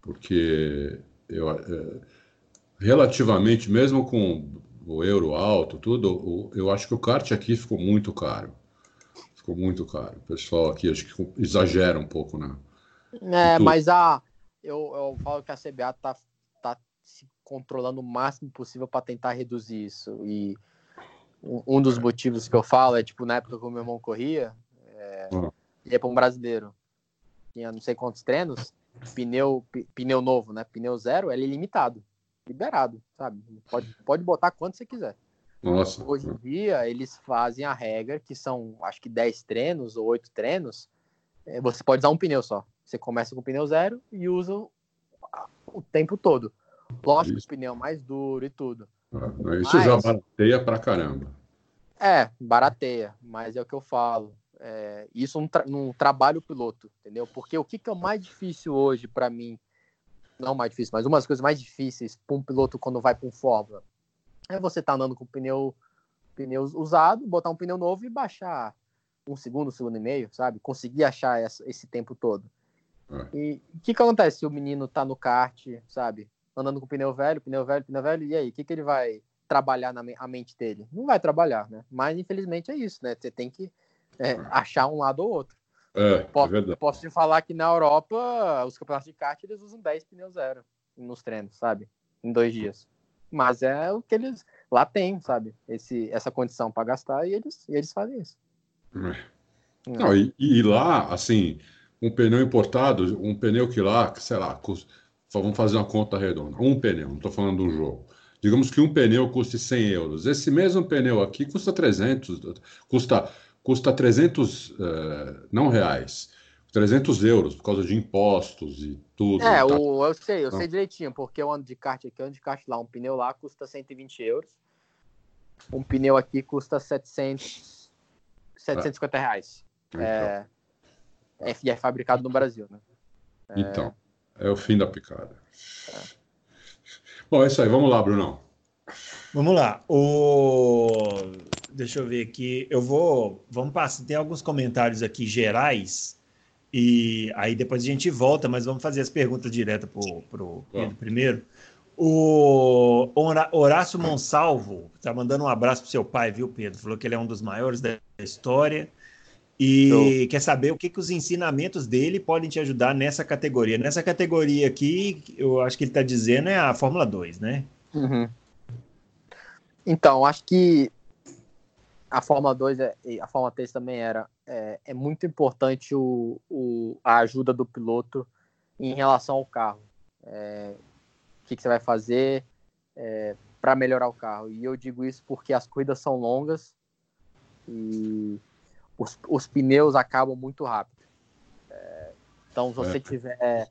Porque eu, é, relativamente, mesmo com o euro alto, tudo, eu acho que o kart aqui ficou muito caro. Ficou muito caro. O pessoal aqui acho que exagera um pouco, né? É, mas a, eu, eu falo que a CBA tá, tá se controlando o máximo possível para tentar reduzir isso. E um, dos motivos que eu falo é, tipo, na época que o meu irmão corria, é, ia para um brasileiro, tinha não sei quantos treinos, pneu, pneu novo, né? Pneu zero, ele é limitado, liberado, sabe? Pode, pode botar quanto você quiser. Nossa. Hoje em dia, eles fazem a regra, que são acho que 10 treinos ou 8 treinos. É, você pode usar um pneu só. Você começa com pneu zero e usa o tempo todo. Lógico, o pneu mais duro e tudo. Ah, isso mas... já barateia pra caramba. É, barateia, mas é o que eu falo é, isso num, tra num, trabalho piloto, entendeu? Porque o que, que é o mais difícil hoje para mim, não mais difícil, mas uma das coisas mais difíceis para um piloto quando vai para um Fórmula é você estar tá andando com pneu, pneu usado, botar um pneu novo e baixar um segundo, um segundo e meio, sabe? Conseguir achar essa, esse tempo todo. É. E o que, que acontece se o menino tá no kart, sabe? Andando com pneu velho, pneu velho, pneu velho, e aí? O que, que ele vai trabalhar na a mente dele? Não vai trabalhar, né? Mas infelizmente é isso, né? Você tem que é, achar um lado ou outro. É, é posso, é verdade. posso te falar que na Europa, os campeonatos de kart, eles usam 10 pneus zero nos treinos, sabe? Em dois dias. Mas é o que eles lá tem, sabe? Esse, essa condição para gastar e eles, e eles fazem isso. É. Não, e, e, lá, assim, um pneu importado, um pneu que lá, sei lá, custa, vamos fazer uma conta redonda. Um pneu, não estou falando do jogo. Digamos que um pneu custe 100 euros. Esse mesmo pneu aqui custa 300, custa custa 300, uh, eh, não reais, 300 euros por causa de impostos e tudo. É, o, eu sei, eu sei direitinho, porque eu ando de kart aqui, eu ando de kart lá, um pneu lá custa 120 euros, um pneu aqui custa 700, 750 reais. Então. É, é, é fabricado no Brasil, né? É... Então, é o fim da picada. Bom, é isso aí, vamos lá, Brunão. Vamos lá. O deixa eu ver aqui. Eu vou. Vamos passar. Tem alguns comentários aqui gerais. E aí depois a gente volta, mas vamos fazer as perguntas direto para o Pedro primeiro. O Horácio Monsalvo está mandando um abraço para seu pai, viu, Pedro? Falou que ele é um dos maiores da história e quer saber o que, que os ensinamentos dele podem te ajudar nessa categoria. Nessa categoria aqui, eu acho que ele está dizendo é a Fórmula 2, né? Uhum. Então, acho que a Fórmula 2 é, e a Fórmula 3 também era. É, é muito importante o, o, a ajuda do piloto em relação ao carro. É, o que, que, você vai fazer é, para melhorar o carro? E eu digo isso porque as corridas são longas e os, os pneus acabam muito rápido. É, então, se você é. tiver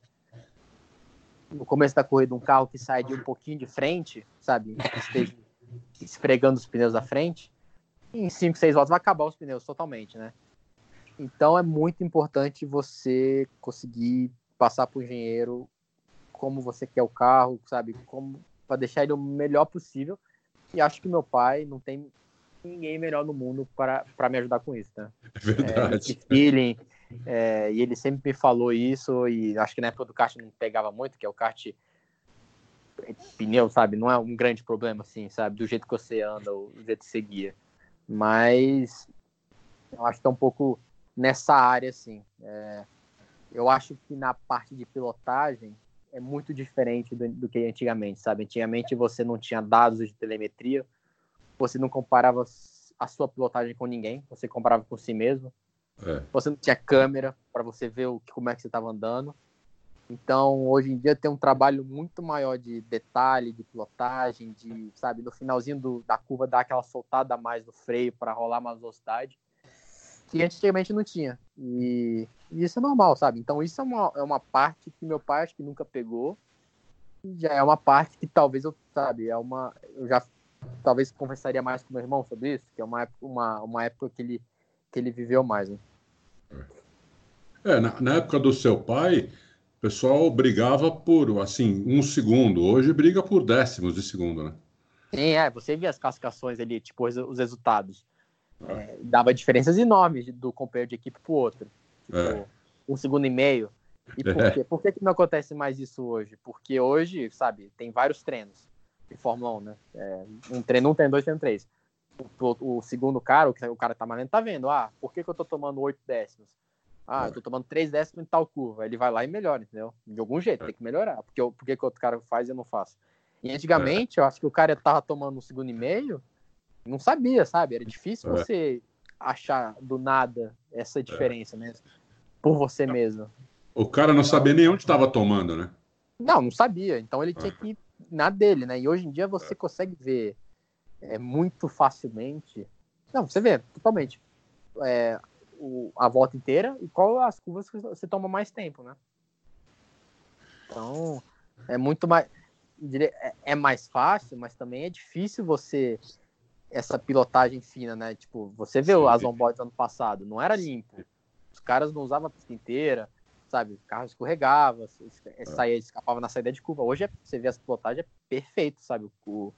no começo da corrida um carro que sai de um pouquinho de frente, sabe, esteja esfregando os pneus da frente, em 5, 6 voltas vai acabar os pneus totalmente, né? Então é muito importante você conseguir passar para o engenheiro como você quer o carro, sabe? Como para deixar ele o melhor possível. E acho que meu pai não tem ninguém melhor no mundo para me ajudar com isso, né? É verdade. É, feeling, é, e ele sempre me falou isso, e acho que na época do kart não pegava muito, que é o kart pneu, sabe? Não é um grande problema, assim, sabe? Do jeito que você anda, ou do jeito que você guia. Mas eu acho que tá um pouco nessa área, assim. É, eu acho que na parte de pilotagem é muito diferente do, do, que antigamente, sabe? Antigamente você não tinha dados de telemetria, você não comparava a sua pilotagem com ninguém, você comparava com si mesmo. É. Você não tinha câmera para você ver o, como é que você estava andando. Então, hoje em dia tem um trabalho muito maior de detalhe, de pilotagem, de, sabe, no finalzinho do, da curva dar aquela soltada a mais do freio para rolar mais velocidade, que antigamente não tinha. E, e, isso é normal, sabe? Então, isso é uma, é uma parte que meu pai acho que nunca pegou, já é uma parte que talvez eu, sabe, é uma, eu já talvez conversaria mais com meu irmão sobre isso, que é uma, uma, uma época que ele, que ele viveu mais, né? É, na, na época do seu pai, pessoal brigava por, assim, um segundo. Hoje briga por décimos de segundo, né? Sim, é. Você via as classificações ali, tipo, os, os resultados. Ah. É, dava diferenças enormes do companheiro de equipe pro outro. Tipo, é. um segundo e meio. E por, é. quê? por que, que não acontece mais isso hoje? Porque hoje, sabe, tem vários treinos de Fórmula 1, né? É, um treino um, treino dois, treino três. O, o, segundo cara, o, o cara tá lento, tá vendo? Ah, por que, que eu tô tomando oito décimos? Ah, é. eu tô tomando três décimos em tal curva. Ele vai lá e melhora, entendeu? De algum jeito, é. tem que melhorar. Porque por que, que outro cara faz e eu não faço? E antigamente, é. eu acho que o cara tava tomando um segundo e meio, não sabia, sabe? Era difícil é. você achar do nada essa é. diferença, né? Por você mesmo. O cara não sabia nem onde estava tomando, né? Não, não sabia. Então ele tinha que ir na dele, né? E hoje em dia você consegue ver é, muito facilmente. Não, você vê totalmente. É, o, a volta inteira e qual as curvas que você toma mais tempo, né? Então, é muito mais. É, é mais fácil, mas também é difícil você. Essa pilotagem fina, né? Tipo, você vê Sim. as onboards ano passado, não era limpo. Os caras não usavam a pista inteira, sabe? O carro escorregava, é. saía, escapava na saída de curva. Hoje é, você vê as pilotagens é perfeito, sabe? O,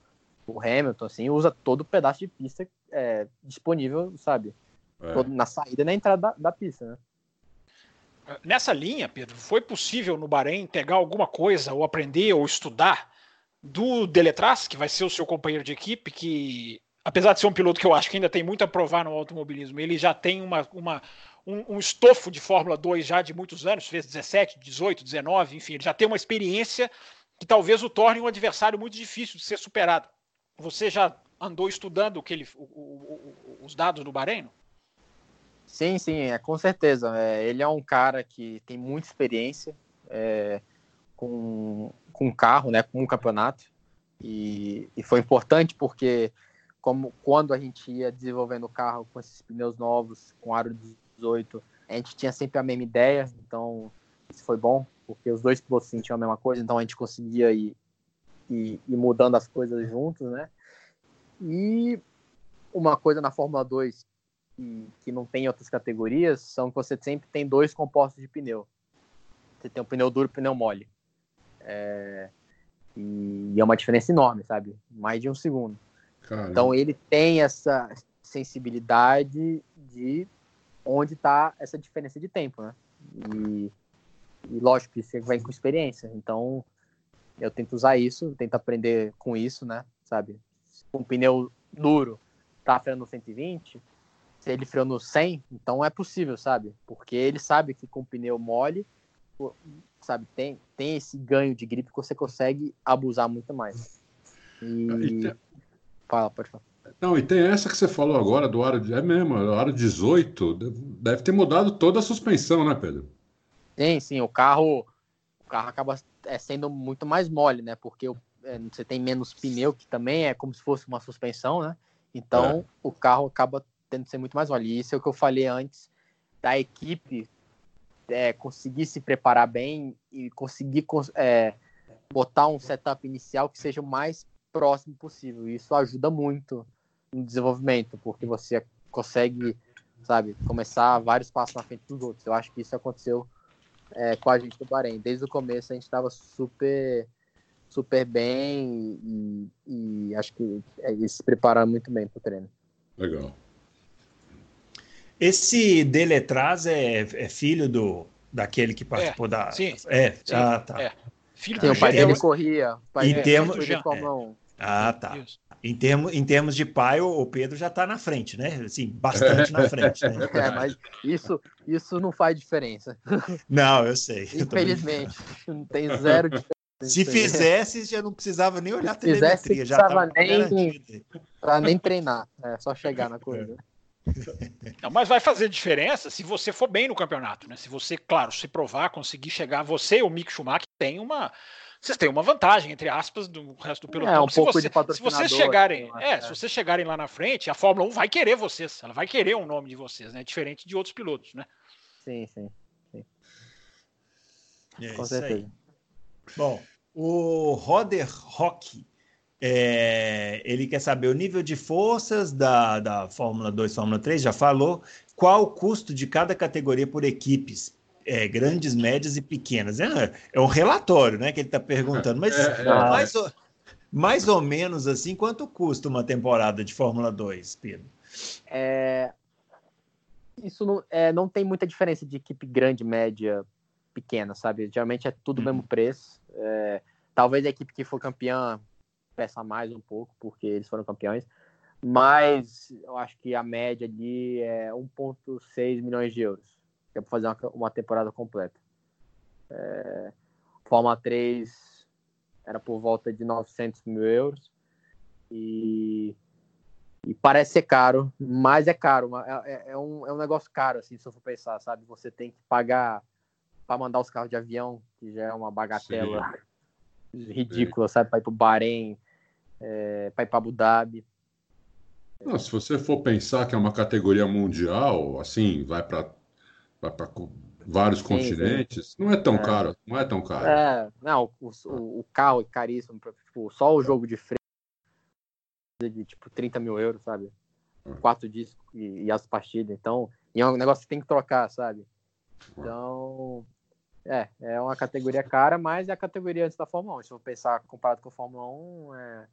o Hamilton, assim, usa todo o pedaço de pista é, disponível, sabe? É. Na saída e na entrada da, da pista, né? Nessa linha, Pedro, foi possível no Bahrein pegar alguma coisa, ou aprender, ou estudar do Deletraz, que vai ser o seu companheiro de equipe, que, apesar de ser um piloto que eu acho que ainda tem muito a provar no automobilismo, ele já tem uma, uma um, um, estofo de Fórmula 2 já de muitos anos, fez 17, 18, 19, enfim, ele já tem uma experiência que talvez o torne um adversário muito difícil de ser superado. Você já andou estudando o que ele, o, o, os dados do Bahrein? Sim, sim, é, com certeza. É, ele é um cara que tem muita experiência é, com, com carro, né, com um campeonato. E, e foi importante porque como quando a gente ia desenvolvendo o carro com esses pneus novos, com aro 18, a gente tinha sempre a mesma ideia, então isso foi bom, porque os dois pilotos sentiam a mesma coisa, então a gente conseguia ir, ir, ir mudando as coisas juntos, né? E uma coisa na Fórmula 2 que, que não tem em outras categorias são que você sempre tem dois compostos de pneu. Você tem um pneu duro e um pneu mole. É, e, e, é uma diferença enorme, sabe? Mais de um segundo. Caramba. Então ele tem essa sensibilidade de onde está essa diferença de tempo, né? E, e lógico que você vem com experiência. Então eu tento usar isso, tento aprender com isso, né? Sabe? Com um pneu duro tá freando 120, se ele freou no 100, então é possível, sabe? Porque ele sabe que com pneu mole, sabe, tem, tem esse ganho de gripe que você consegue abusar muito mais. E... tem... Fala, pode falar. Não, e tem essa que você falou agora do aro, é mesmo, o aro 18, deve ter mudado toda a suspensão, né, Pedro? Sim, sim, o carro, o carro acaba é, sendo muito mais mole, né, porque é, você tem menos pneu, que também é como se fosse uma suspensão, né, então é. o carro acaba tendo que ser muito mais mole. E isso é o que eu falei antes da equipe é, conseguir se preparar bem e conseguir é, botar um setup inicial que seja o mais próximo possível. Isso ajuda muito no desenvolvimento, porque você consegue, sabe, começar vários passos na frente dos outros. Eu acho que isso aconteceu é, com a gente do Bahrein. Desde o começo a gente estava super super bem e, e acho que é, eles se prepararam muito bem para o treino. Legal. Esse Deletraz é, é filho do daquele que participou é, da. Sim. É, sim, ah, tá. É. Filho Sim, do o pai dele corria. Pai em termos de Ah, tá. Em, termo, em termos de pai, o Pedro já está na frente, né? Assim, bastante na frente. Né? É, mas isso, isso não faz diferença. Não, eu sei. Infelizmente, não tem zero diferença. Se fizesse, já não precisava nem olhar a telemetria. já estava nem para nem treinar. É só chegar na coisa. Não, mas vai fazer diferença se você for bem no campeonato, né? Se você, claro, se provar, conseguir chegar, você e o Mick Schumacher tem uma vocês têm uma vantagem, entre aspas, do resto do pelotão. É, um se, você, se vocês chegarem, é, é, se vocês chegarem lá na frente, a Fórmula 1 vai querer vocês, ela vai querer um nome de vocês, né? Diferente de outros pilotos, né? Sim, sim. sim. É Com certeza. Aí. Bom, o Roder Rock, é, ele quer saber o nível de forças da, da Fórmula 2, Fórmula 3, já falou. Qual o custo de cada categoria por equipes? É, grandes, médias e pequenas. É, é um relatório, né, que ele está perguntando, mas é, é, mais, ou, mais ou menos assim, quanto custa uma temporada de Fórmula 2, Pedro? É, isso não, é, não tem muita diferença de equipe grande, média, pequena, sabe? Geralmente é tudo o mesmo uhum. preço. É, talvez a equipe que for campeã peça mais um pouco, porque eles foram campeões, mas eu acho que a média ali é 1,6 milhões de euros que é para fazer uma, uma, temporada completa. É, Fórmula 3 era por volta de 900 mil euros e, e parece ser caro, mas é caro, é, é, é, um, é um negócio caro, assim, se eu for pensar, sabe? Você tem que pagar para mandar os carros de avião, que já é uma bagatela Sim. ridícula, Sim. sabe? Para ir para o Bahrein, é, para ir para Abu Dhabi. Não, se você for pensar que é uma categoria mundial, assim, vai para para vários sim, continentes, sim. não é tão é. caro, não é tão caro. É, não, o, o, o carro é caríssimo, tipo, só o jogo de freio de tipo 30 mil euros, sabe? É. Quatro discos e, e, as partidas, então, e é um negócio que tem que trocar, sabe? Então, é, é uma categoria cara, mas é a categoria antes da Fórmula 1. Se eu pensar comparado com a Fórmula 1, é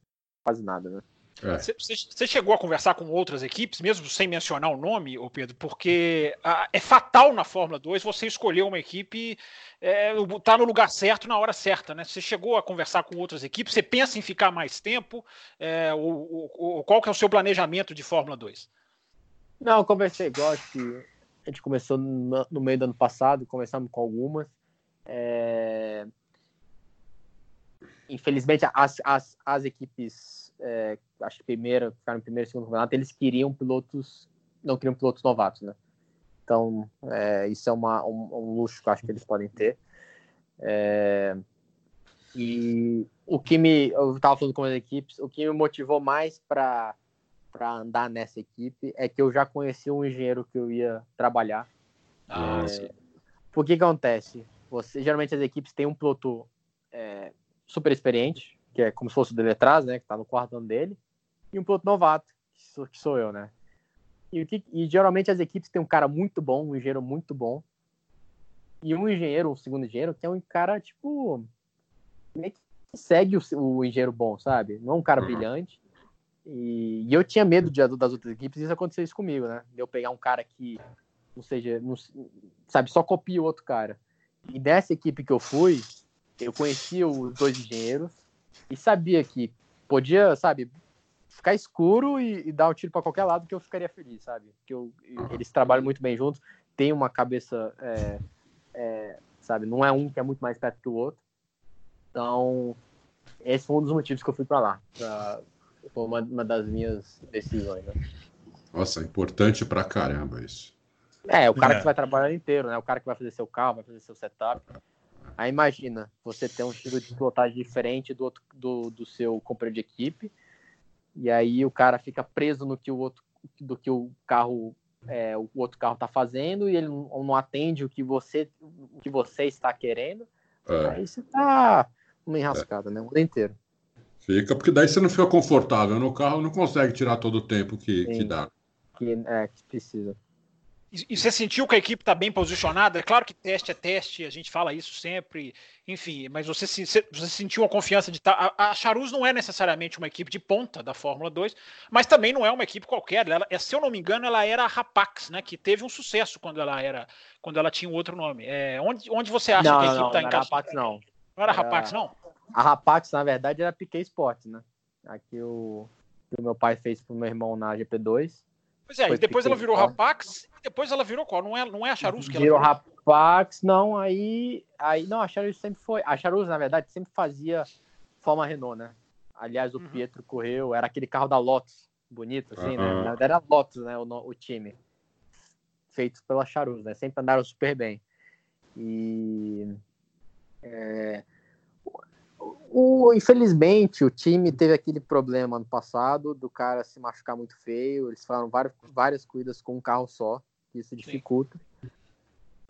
quase nada, né? Você é. chegou a conversar com outras equipes, mesmo sem mencionar o nome, ô Pedro, porque a, é fatal na Fórmula 2 você escolher uma equipe, é, tá no lugar certo na hora certa, né? Você chegou a conversar com outras equipes, você pensa em ficar mais tempo? É, o, o, qual que é o seu planejamento de Fórmula 2? Não, eu conversei, igual que a gente começou no, no, meio do ano passado, começamos com algumas. É... Infelizmente, as, as, as equipes é, acho que primeiro, ficaram em primeiro e segundo campeonato, eles queriam pilotos, não queriam pilotos novatos, né? Então, é, isso é uma, um, um, luxo que eu acho que eles podem ter. É, e o que me. Eu estava falando com as equipes, o que me motivou mais para andar nessa equipe é que eu já conheci um engenheiro que eu ia trabalhar. Ah, é, por que, que acontece? Você, geralmente as equipes têm um piloto é, super experiente, que é como se fosse o Deletraz, né, que está no quarto ano dele, e um piloto novato, que sou, que sou eu, né. E, que, e, geralmente as equipes têm um cara muito bom, um engenheiro muito bom, e um engenheiro, um segundo engenheiro, que é um cara, tipo, meio que segue o, o engenheiro bom, sabe? Não é um cara uhum. brilhante. E, e, eu tinha medo de, das outras equipes, e isso aconteceu isso comigo, né? De eu pegar um cara que, não seja, não, sabe, só copia o outro cara. E dessa equipe que eu fui, eu conhecia os dois engenheiros, e sabia que podia, sabe, ficar escuro e, e dar um tiro para qualquer lado que eu ficaria feliz, sabe? Que eu, eles trabalham muito bem juntos, tem uma cabeça, é, é, sabe? Não é um que é muito mais perto que o outro. Então, esse foi um dos motivos que eu fui para lá. Pra, foi uma, uma das minhas decisões. Né? Nossa, importante pra caramba isso. É, o cara é. que vai trabalhar inteiro, né? O cara que vai fazer seu carro, vai fazer seu setup. Aí imagina, você tem um estilo de pilotagem diferente do, outro, do, do seu companheiro de equipe, e aí o cara fica preso no que o outro, do que o carro, é, o outro carro está fazendo, e ele não, não, atende o que você, o que você está querendo. É. Aí você tá uma enrascada, é. né? O mundo inteiro. Fica, porque daí você não fica confortável no carro, não consegue tirar todo o tempo que, que dá. Que, é, que precisa. E, você sentiu que a equipe está bem posicionada? É claro que teste é teste, a gente fala isso sempre, enfim, mas você, você sentiu a confiança de estar. Tá, a, a Charus não é necessariamente uma equipe de ponta da Fórmula 2, mas também não é uma equipe qualquer. Ela, é, se eu não me engano, ela era a Rapax, né? Que teve um sucesso quando ela era, quando ela tinha um outro nome. É, onde, onde você acha não, que a equipe está encaixada? Rapax não. Não era, era Rapax, não? A Rapax, na verdade, era Piquet Sports, né? Aqui o que o meu pai fez pro meu irmão na GP2. Pois é, e depois ela virou Rapax, e depois ela virou qual? Não é, não é a Charus que virou ela virou? Rapax, não, aí, aí não, a Charus sempre foi, a Charus na verdade sempre fazia forma Renault, né? Aliás, o uhum. Pietro correu, era aquele carro da Lotus, bonito assim, uhum. né? Na verdade era Lotus, né, o, o time. Feito pela Charus, né? Sempre andaram super bem. E é, o, infelizmente, o time teve aquele problema ano passado do cara se machucar muito feio. Eles falaram várias, várias corridas com um carro só, isso dificulta. Sim.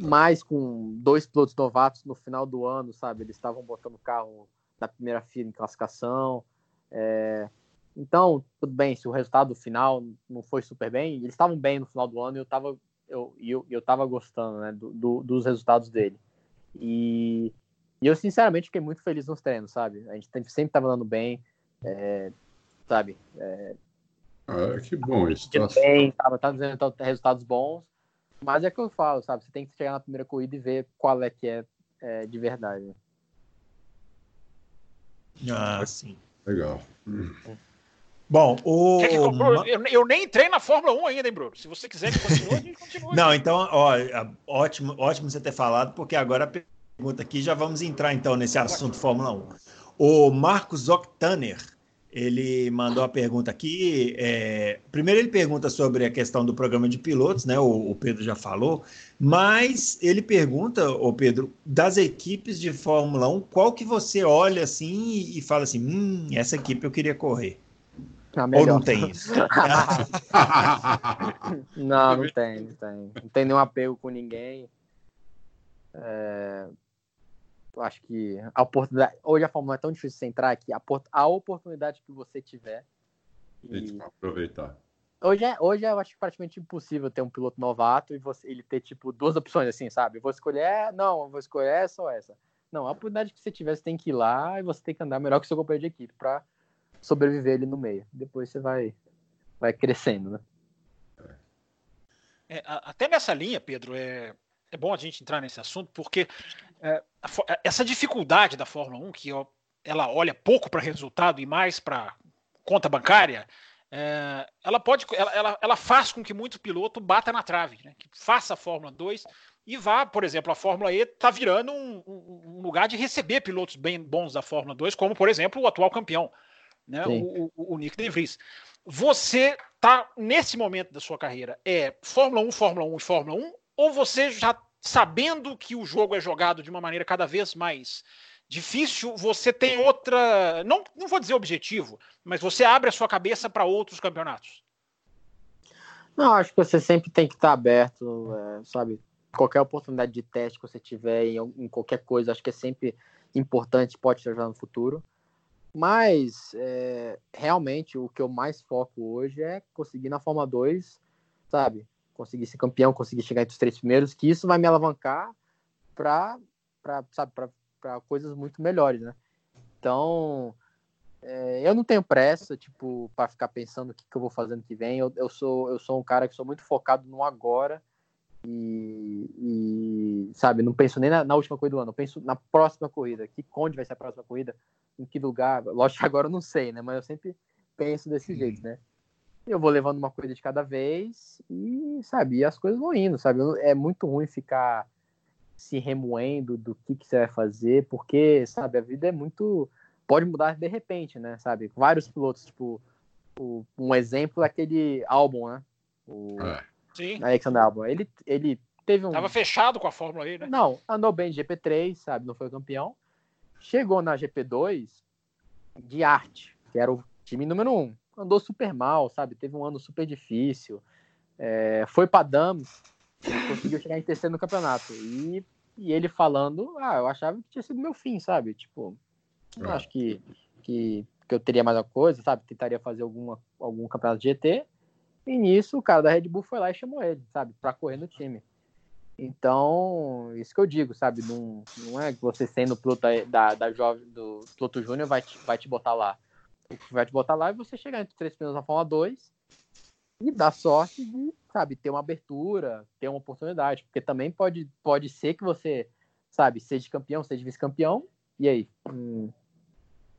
Mas com dois pilotos novatos no final do ano, sabe? Eles estavam botando o carro na primeira fila em classificação. É... Então, tudo bem, se o resultado final não foi super bem, eles estavam bem no final do ano e eu estava eu, eu, eu tava gostando né, do, do, dos resultados dele. E e eu, sinceramente, fiquei muito feliz nos treinos, sabe? A gente sempre estava andando bem, é, sabe? É, ah, que bom isso. Tá... Bem, tava, tava dando resultados bons. Mas é que eu falo, sabe? Você tem que chegar na primeira corrida e ver qual é que é, é de verdade. Ah, sim. Legal. Bom, o. eu, eu, nem entrei na Fórmula 1 ainda, hein, Bruno? Se você quiser que continue, a gente continua. Não, então, ó, ótimo, ótimo você ter falado, porque agora pergunta aqui, já vamos entrar então nesse assunto Fórmula 1. O Marcos Octaner, ele mandou a pergunta aqui. É... Primeiro, ele pergunta sobre a questão do programa de pilotos, né? O, o, Pedro já falou, mas ele pergunta, o Pedro, das equipes de Fórmula 1, qual que você olha assim e fala assim: hum, essa equipe eu queria correr. Ah, Ou não tem isso? não, não tem, não tem. Não tem nenhum apego com ninguém. É, eu acho que a oportunidade. Hoje a Fórmula é tão difícil de entrar aqui. A, a oportunidade que você tiver. E... aproveitar. Hoje, é, hoje eu acho praticamente impossível ter um piloto novato e você, ele ter, tipo, duas opções, assim, sabe? vou escolher, não, vou escolher essa ou essa. Não, a oportunidade que você tiver, você tem que ir lá e você tem que andar melhor que o seu companheiro de equipe para sobreviver ali no meio. Depois você vai, vai crescendo, né? É, até nessa linha, Pedro, é, é bom a gente entrar nesse assunto, porque é, é, essa dificuldade da Fórmula 1, que ela olha pouco para resultado e mais para conta bancária, é, ela pode, ela, ela, ela, faz com que muito piloto bata na trave, né? que faça a Fórmula 2 e vá, por exemplo, a Fórmula E está virando um, um, um, lugar de receber pilotos bem bons da Fórmula 2, como, por exemplo, o atual campeão, né? o, o, o Nick De Vries. Você está, nesse momento da sua carreira, é Fórmula 1, Fórmula 1 e Fórmula 1, ou você já sabendo que o jogo é jogado de uma maneira cada vez mais difícil, você tem outra, não, não vou dizer objetivo, mas você abre a sua cabeça para outros campeonatos? Não, acho que você sempre tem que estar aberto, é, sabe? Qualquer oportunidade de teste que você tiver em, em, qualquer coisa, acho que é sempre importante, pode te ajudar no futuro. Mas, é, realmente, o que eu mais foco hoje é conseguir na Fórmula 2, sabe? Conseguir ser campeão, conseguir chegar entre os três primeiros, que isso vai me alavancar para coisas muito melhores, né? Então, é, eu não tenho pressa, tipo, para ficar pensando o que, que eu vou fazer no que vem. Eu, eu, sou, eu sou um cara que sou muito focado no agora e, e sabe, não penso nem na, na, última corrida do ano, eu penso na próxima corrida. Que, onde vai ser a próxima corrida? Em que lugar? Lógico que agora eu não sei, né? Mas eu sempre penso desse jeito, né? Eu vou levando uma coisa de cada vez e, sabe, e as coisas vão indo, sabe? É muito ruim ficar se remoendo do que, que você vai fazer, porque, sabe, a vida é muito. Pode mudar de repente, né? Sabe? Vários pilotos, tipo, o, um exemplo é aquele álbum, né? O é. Sim. Alexander Albon. Ele, ele teve um. Tava fechado com a Fórmula E, né? Não, andou bem de GP3, sabe? Não foi campeão. Chegou na GP2 de arte, que era o time número um andou super mal, sabe? Teve um ano super difícil. É, foi para Dams, conseguiu chegar em terceiro no campeonato. E, e ele falando, ah, eu achava que tinha sido meu fim, sabe? Tipo, é. acho que, que, que eu teria mais uma coisa, sabe? Tentaria fazer alguma, algum campeonato de GT. E nisso o cara da Red Bull foi lá e chamou ele, sabe? Para correr no time. Então, isso que eu digo, sabe? Não, não é que você sendo piloto da, da jovem, do piloto júnior vai te, vai te botar lá vai te botar lá e você chegar entre três pneus na Fórmula 2 e dar sorte de, sabe, ter uma abertura, ter uma oportunidade. Porque também pode, pode ser que você, sabe, seja campeão, seja vice-campeão E aí? Hum,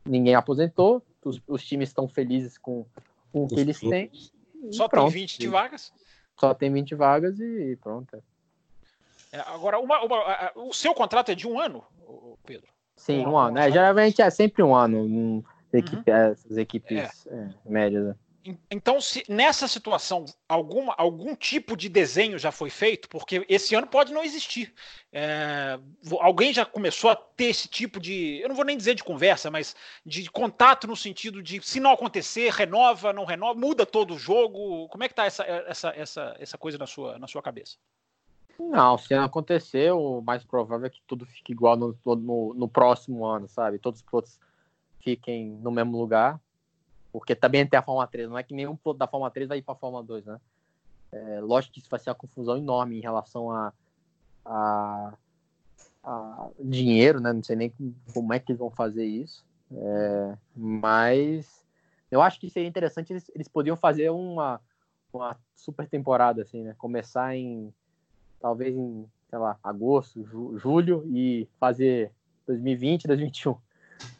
ninguém aposentou, os, os times estão felizes com, com o que eles têm. Só pronto. tem 20 de vagas? Só tem 20 vagas e pronto. É, agora, uma, uma, o seu contrato é de um ano, Pedro? Sim, um ano. É, geralmente é sempre um ano. Equipe, uhum. Essas equipes é. É, médias. Né? Então, se nessa situação alguma, algum tipo de desenho já foi feito, porque esse ano pode não existir. É, alguém já começou a ter esse tipo de, eu não vou nem dizer de conversa, mas de contato no sentido de se não acontecer, renova, não renova, muda todo o jogo. Como é que está essa, essa, essa, essa coisa na sua, na sua cabeça? Não, se não acontecer, o mais provável é que tudo fique igual no, no, no próximo ano, sabe? Todos os pilotos fiquem no mesmo lugar porque também tem a Fórmula 3, não é que nenhum piloto da Fórmula 3 vai ir para a Fórmula 2, né? É, lógico que isso vai ser uma confusão enorme em relação a, a, a dinheiro, né? Não sei nem como é que eles vão fazer isso. É, mas eu acho que seria interessante eles, eles podiam fazer uma, uma super temporada, assim, né? Começar em talvez em, sei lá, agosto, ju, julho e fazer 2020, 2021.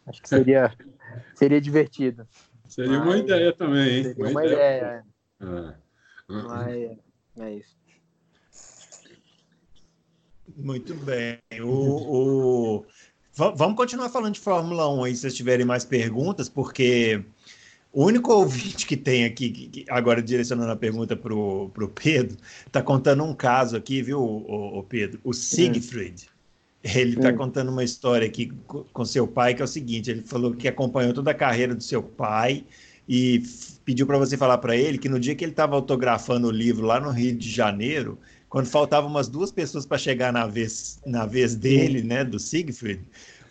Acho que seria, seria divertido. Seria Mas, uma ideia também, hein? Seria uma, uma ideia. ideia. É. Mas é isso. Muito bem. O, o... Vamos continuar falando de Fórmula 1 aí, se vocês tiverem mais perguntas, porque o único ouvinte que tem aqui, agora direcionando a pergunta para o Pedro, está contando um caso aqui, viu, o, o Pedro? O Siegfried. Ele está hum. contando uma história aqui com seu pai, que é o seguinte: ele falou que acompanhou toda a carreira do seu pai e pediu para você falar para ele que no dia que ele estava autografando o livro lá no Rio de Janeiro, quando faltavam umas duas pessoas para chegar na vez, na vez dele, né, do Siegfried,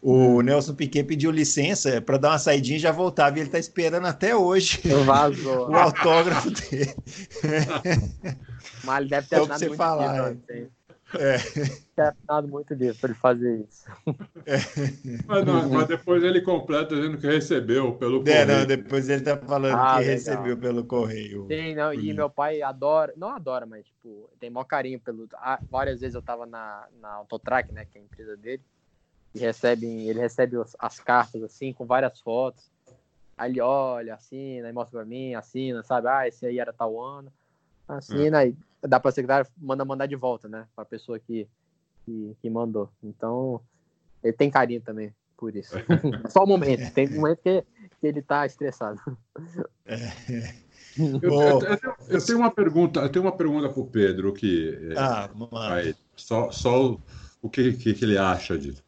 o hum. Nelson Piquet pediu licença para dar uma saidinha e já voltava, e ele está esperando até hoje Vazou. o autógrafo dele. Mas ele deve ter Só você falar. É. Ter muito disso para ele fazer isso. É. Mas, não, mas, depois ele completa dizendo que recebeu pelo correio. É, não, depois ele tá falando ah, que legal. recebeu pelo correio. Sim, não, e meu pai adora, não adora, mas tipo, tem maior carinho pelo. Ah, várias vezes eu tava na, na Autotrack, né, que é a empresa dele, e recebe, ele recebe as, as cartas assim, com várias fotos. Aí ele olha, assina, e mostra pra mim, assina, sabe? Ah, esse aí era tal ano. Assina, hum. e dá para a secretária manda mandar de volta, né? Para a pessoa que, que, que, mandou. Então, ele tem carinho também por isso. Só um momento, tem um momento que, que ele está estressado. É. Eu, eu, eu, eu, tenho uma pergunta, eu tenho uma pergunta para o Pedro que é, ah, vai, só, só o que, que, que ele acha disso.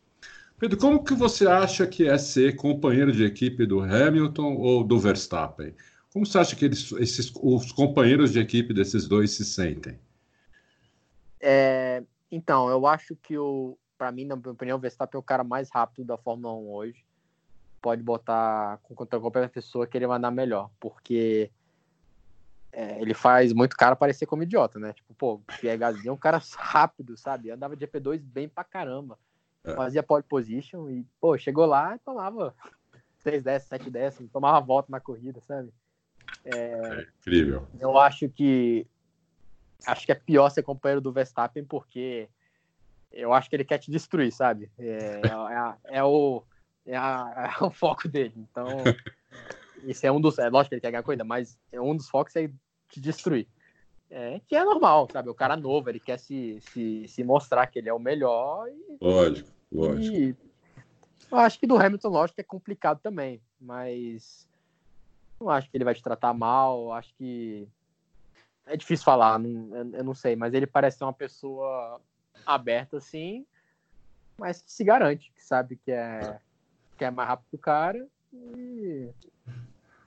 Pedro, como que você acha que é ser companheiro de equipe do Hamilton ou do Verstappen? Como você acha que eles, esses, os companheiros de equipe desses dois se sentem? É, então, eu acho que o, para mim, na minha opinião, o Verstappen é o cara mais rápido da Fórmula 1 hoje. Pode botar contra qualquer pessoa que ele vai andar melhor, porque é, ele faz muito cara parecer como idiota, né? Tipo, pô, Pierre Gasly é um cara rápido, sabe? Andava de GP2 bem pra caramba. É. Fazia pole position e, pô, chegou lá e tomava 6 décimos, 7 décimos, tomava volta na corrida, sabe? É, é incrível. Eu acho que acho que é pior ser companheiro do Verstappen porque eu acho que ele quer te destruir, sabe? É, é, é o, é, a, é, o foco dele. Então, isso é um dos. É lógico que ele quer ganhar coisa, mas é um dos focos é te destruir. É, que é normal, sabe? O cara novo, ele quer se, se, se mostrar que ele é o melhor. E, lógico, lógico. E, eu acho que do Hamilton, lógico, é complicado também, mas não acho que ele vai te tratar mal, acho que. É difícil falar, não, eu, não sei, mas ele parece ser uma pessoa aberta assim, mas que se garante, que sabe que é, que é mais rápido que o cara. E...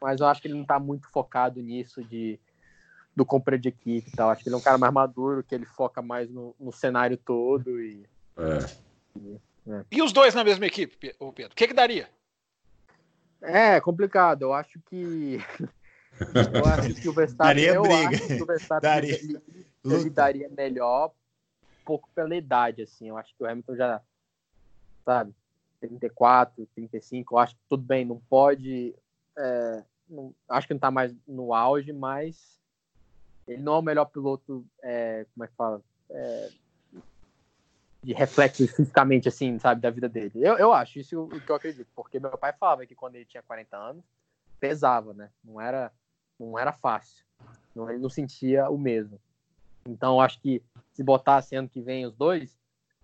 Mas eu acho que ele não tá muito focado nisso de do compra de equipe e tal. Acho que ele é um cara mais maduro, que ele foca mais no, no cenário todo e. É. E, é. e os dois na mesma equipe, Pedro? O que, que daria? É complicado. Eu acho que. Eu acho que o Verstappen. Daria eu briga. Acho que o Verstappen daria. Ele, ele daria melhor, um pouco pela idade, assim. Eu acho que o Hamilton já. Sabe? 34, 35. Eu acho que tudo bem, não pode. É, não, acho que não tá mais no auge, mas ele não é o melhor piloto. É, como é que fala? É, de reflexo fisicamente, assim, sabe, da vida dele. Eu, eu acho, isso o que eu acredito, porque meu pai falava que quando ele tinha 40 anos, pesava, né? Não era, não era fácil. Não, ele não sentia o mesmo. Então, acho que se botasse ano que vem os dois,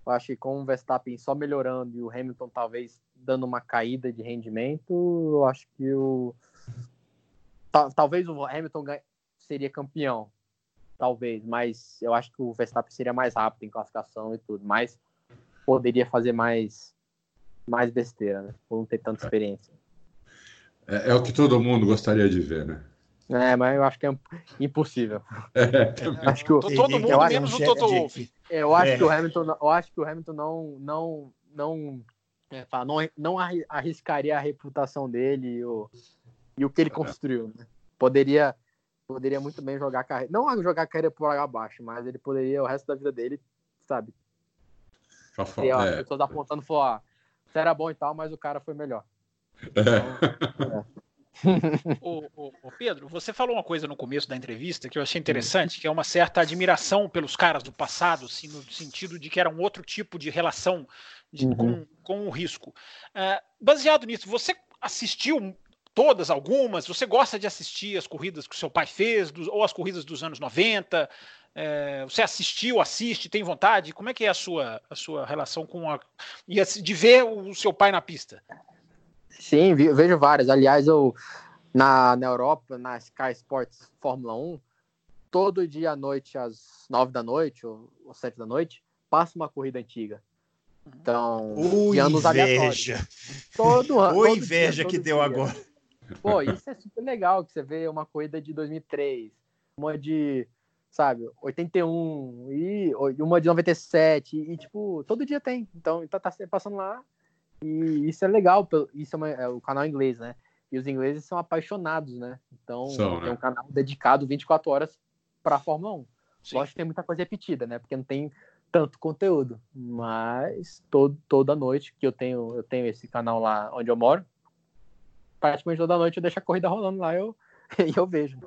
eu acho que com o Verstappen só melhorando e o Hamilton talvez dando uma caída de rendimento, eu acho que o. Talvez o Hamilton seria campeão, talvez, mas eu acho que o Verstappen seria mais rápido em classificação e tudo, mas poderia fazer mais, mais besteira, né? Por não ter tanta experiência. É, é o que todo mundo gostaria de ver, né? É, mas eu acho que é impossível. É, acho que o, todo mundo eu menos o Toto Wolff. Eu acho é. que o Hamilton, eu acho que o Hamilton não não não é, não, não arriscaria a reputação dele e o, e o que ele é. construiu. Né? Poderia poderia muito bem jogar a carreira, não jogar a carreira por água abaixo, mas ele poderia o resto da vida dele, sabe? E, ó, é. pessoas apontando e falou, ah, você era bom e tal, mas o cara foi melhor. Então, é. o, o, o, Pedro, você falou uma coisa no começo da entrevista que eu achei interessante, que é uma certa admiração pelos caras do passado, assim, no sentido de que era um outro tipo de relação de, uhum. com, com o risco. Uh, baseado nisso, você assistiu todas, algumas? Você gosta de assistir as corridas que o seu pai fez, dos, ou as corridas dos anos 90? É, você assistiu, assiste, tem vontade? Como é que é a sua, a sua relação com a. de ver o seu pai na pista? Sim, vejo várias. Aliás, eu na, na Europa, na Sky Sports Fórmula 1, todo dia à noite, às nove da noite ou, ou sete da noite, passa uma corrida antiga. Então, o anos inveja. Todo ano. O inveja dia, que deu dia. agora. Pô, isso é super legal que você vê uma corrida de 2003, uma de, sabe, 81 e uma de 97 e, tipo, todo dia tem. Então, tá, tá passando lá e isso é legal, isso é, uma, é o canal inglês, né? E os ingleses são apaixonados, né? Então, são, tem né? um canal dedicado 24 horas para a Fórmula 1. Sim. Lógico que tem muita coisa repetida, né? Porque não tem tanto conteúdo, mas todo, toda noite que eu tenho, eu tenho esse canal lá onde eu moro, praticamente toda noite eu deixo a corrida rolando lá eu, e eu vejo.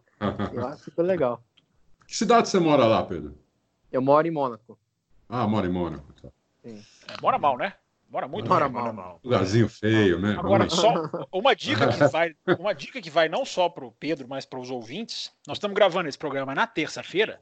Eu acho super legal. Que cidade você mora lá, Pedro? Eu moro em Mônaco. Ah, mora em Mônaco. Tá. Sim. É, mora mal, né? Mora muito mora mal. mal. Lugarzinho feio, né? Agora, só uma dica que vai, uma dica que vai não só para o Pedro, mas para os ouvintes. Nós estamos gravando esse programa na terça-feira.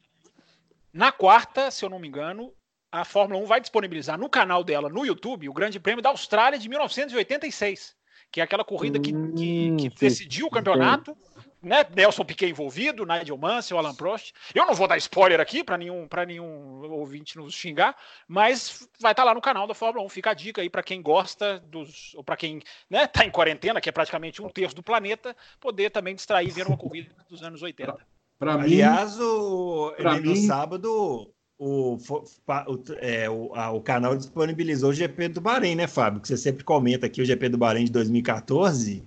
Na quarta, se eu não me engano, a Fórmula 1 vai disponibilizar no canal dela no YouTube o Grande Prêmio da Austrália de 1986, que é aquela corrida que, que, que hum, decidiu o campeonato né, Nelson Piquet envolvido, Nigel Mansell, Alan Prost. Eu não vou dar spoiler aqui para nenhum, nenhum ouvinte nos xingar, mas vai estar tá lá no canal da Fórmula 1. Fica a dica aí para quem gosta dos, ou para quem né, tá em quarentena, que é praticamente um terço do planeta, poder também distrair vendo uma corrida dos anos 80. Pra, Aliás, o, mim... no sábado o, o, é, o, a, o, canal disponibilizou o GP do Bahrein, né, Fábio? Que você sempre comenta aqui o GP do Bahrein de 2014.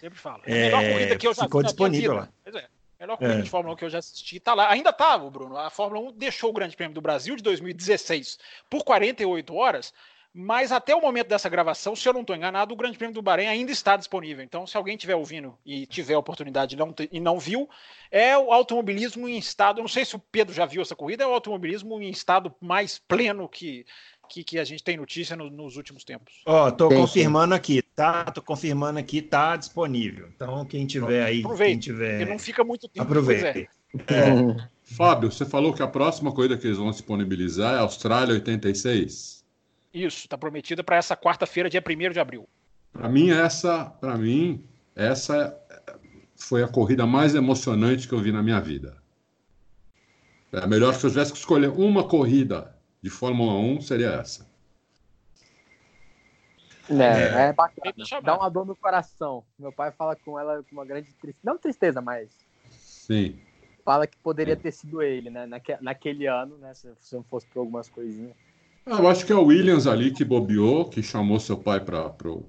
Sempre falo. É a melhor é, corrida que eu já ficou disponível lá. Pois é. Melhor corrida é. de Fórmula 1 que eu já assisti, tá lá. Ainda tá, Bruno. A Fórmula 1 deixou o Grande Prêmio do Brasil de 2016 por 48 horas, mas até o momento dessa gravação, se eu não estou enganado, o Grande Prêmio do Bahrein ainda está disponível. Então, se alguém estiver ouvindo e tiver a oportunidade não e não viu, é o automobilismo em estado. Eu não sei se o Pedro já viu essa corrida, é o automobilismo em estado mais pleno que que, que a gente tem notícia no, nos últimos tempos. Ó, oh, tô tem, confirmando sim. aqui, tá? Tô confirmando aqui, tá disponível. Então, quem tiver aí, Aproveite, quem tiver. Porque não fica muito tempo. Aproveite. É. É. Fábio, você falou que a próxima corrida que eles vão disponibilizar é a Austrália 86. Isso, está prometida para essa quarta-feira, dia 1 de abril. Para mim, essa, para mim, essa foi a corrida mais emocionante que eu vi na minha vida. É melhor se eu tivesse que escolher uma corrida de Fórmula 1 seria essa. É, é, é bacana. Dá uma dor no coração. Meu pai fala com ela com uma grande tristeza. Não tristeza, mas. Sim. Fala que poderia ter sido ele, né? Naque, naquele ano, né? Se, se não fosse por algumas coisinhas. Ah, eu acho que é o Williams ali que bobeou, que chamou seu pai para pro,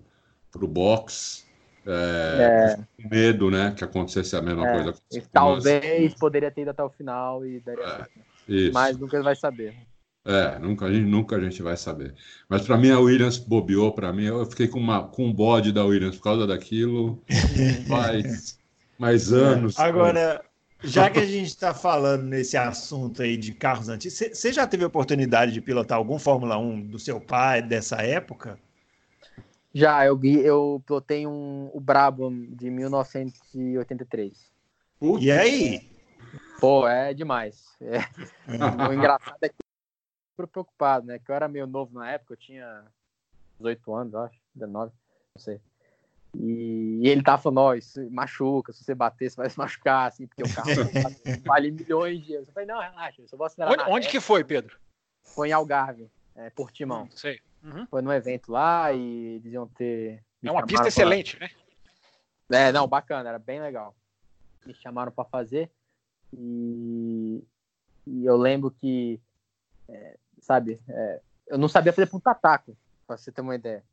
pro box. É, é. medo, né? Que acontecesse a mesma é. coisa. Talvez poderia ter ido até o final e daria. É. Mas nunca vai saber. É, nunca a gente, nunca a gente vai saber. Mas para mim a Williams bobeou para mim. Eu fiquei com, uma, com um bode da Williams por causa daquilo. Faz mais anos. Agora, Já que a gente está falando nesse assunto aí de carros antigos, você já teve a oportunidade de pilotar algum Fórmula 1 do seu pai dessa época? Já, eu, eu pilotei um, o Brabham de 1983. E aí? Pô, é demais. É. o engraçado é que eu preocupado, né? Que eu era meio novo na época, eu tinha 18 anos, acho, 19, não sei. E, ele tava falando, ó, isso machuca, se você bater, você vai se machucar, assim, porque o carro vale milhões de euros. Eu falei, não, relaxa, eu só vou acelerar. Onde, onde que foi, Pedro? Foi em Algarve, é, Portimão. Hum, sei. Uhum. Foi num evento lá e eles iam ter. É uma pista excelente, pra... né? É, não, bacana, era bem legal. Me chamaram para fazer e, e, eu lembro que, é, sabe, é, eu não sabia fazer ponta taco, pra você ter uma ideia.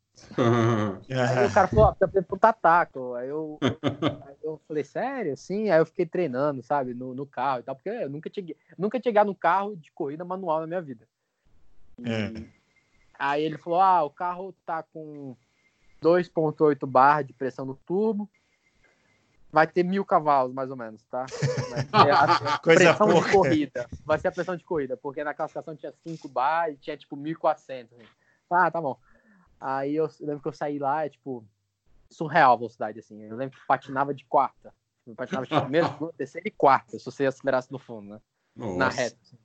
Aí o cara falou, ó, precisa taco. Aí eu, aí eu falei, sério? Sim, aí eu fiquei treinando, sabe, no, no carro e tal, porque eu nunca tinha, nunca tinha no carro de corrida manual na minha vida. E, é. Aí ele falou: ah, o carro tá com 2,8 bar de pressão no turbo. Vai ter mil cavalos, mais ou menos, tá? A, a pressão de corrida. Vai ser a pressão de corrida, porque na classificação tinha 5 bar e tinha tipo 1.400. Assim. Ah, tá bom. Aí eu, eu lembro que eu saí lá, é tipo, surreal a velocidade, assim. Eu lembro que patinava de quarta. Eu patinava de primeiro, terceiro e quarta, se você acelerasse no fundo, né? Nossa. Na reta. Assim.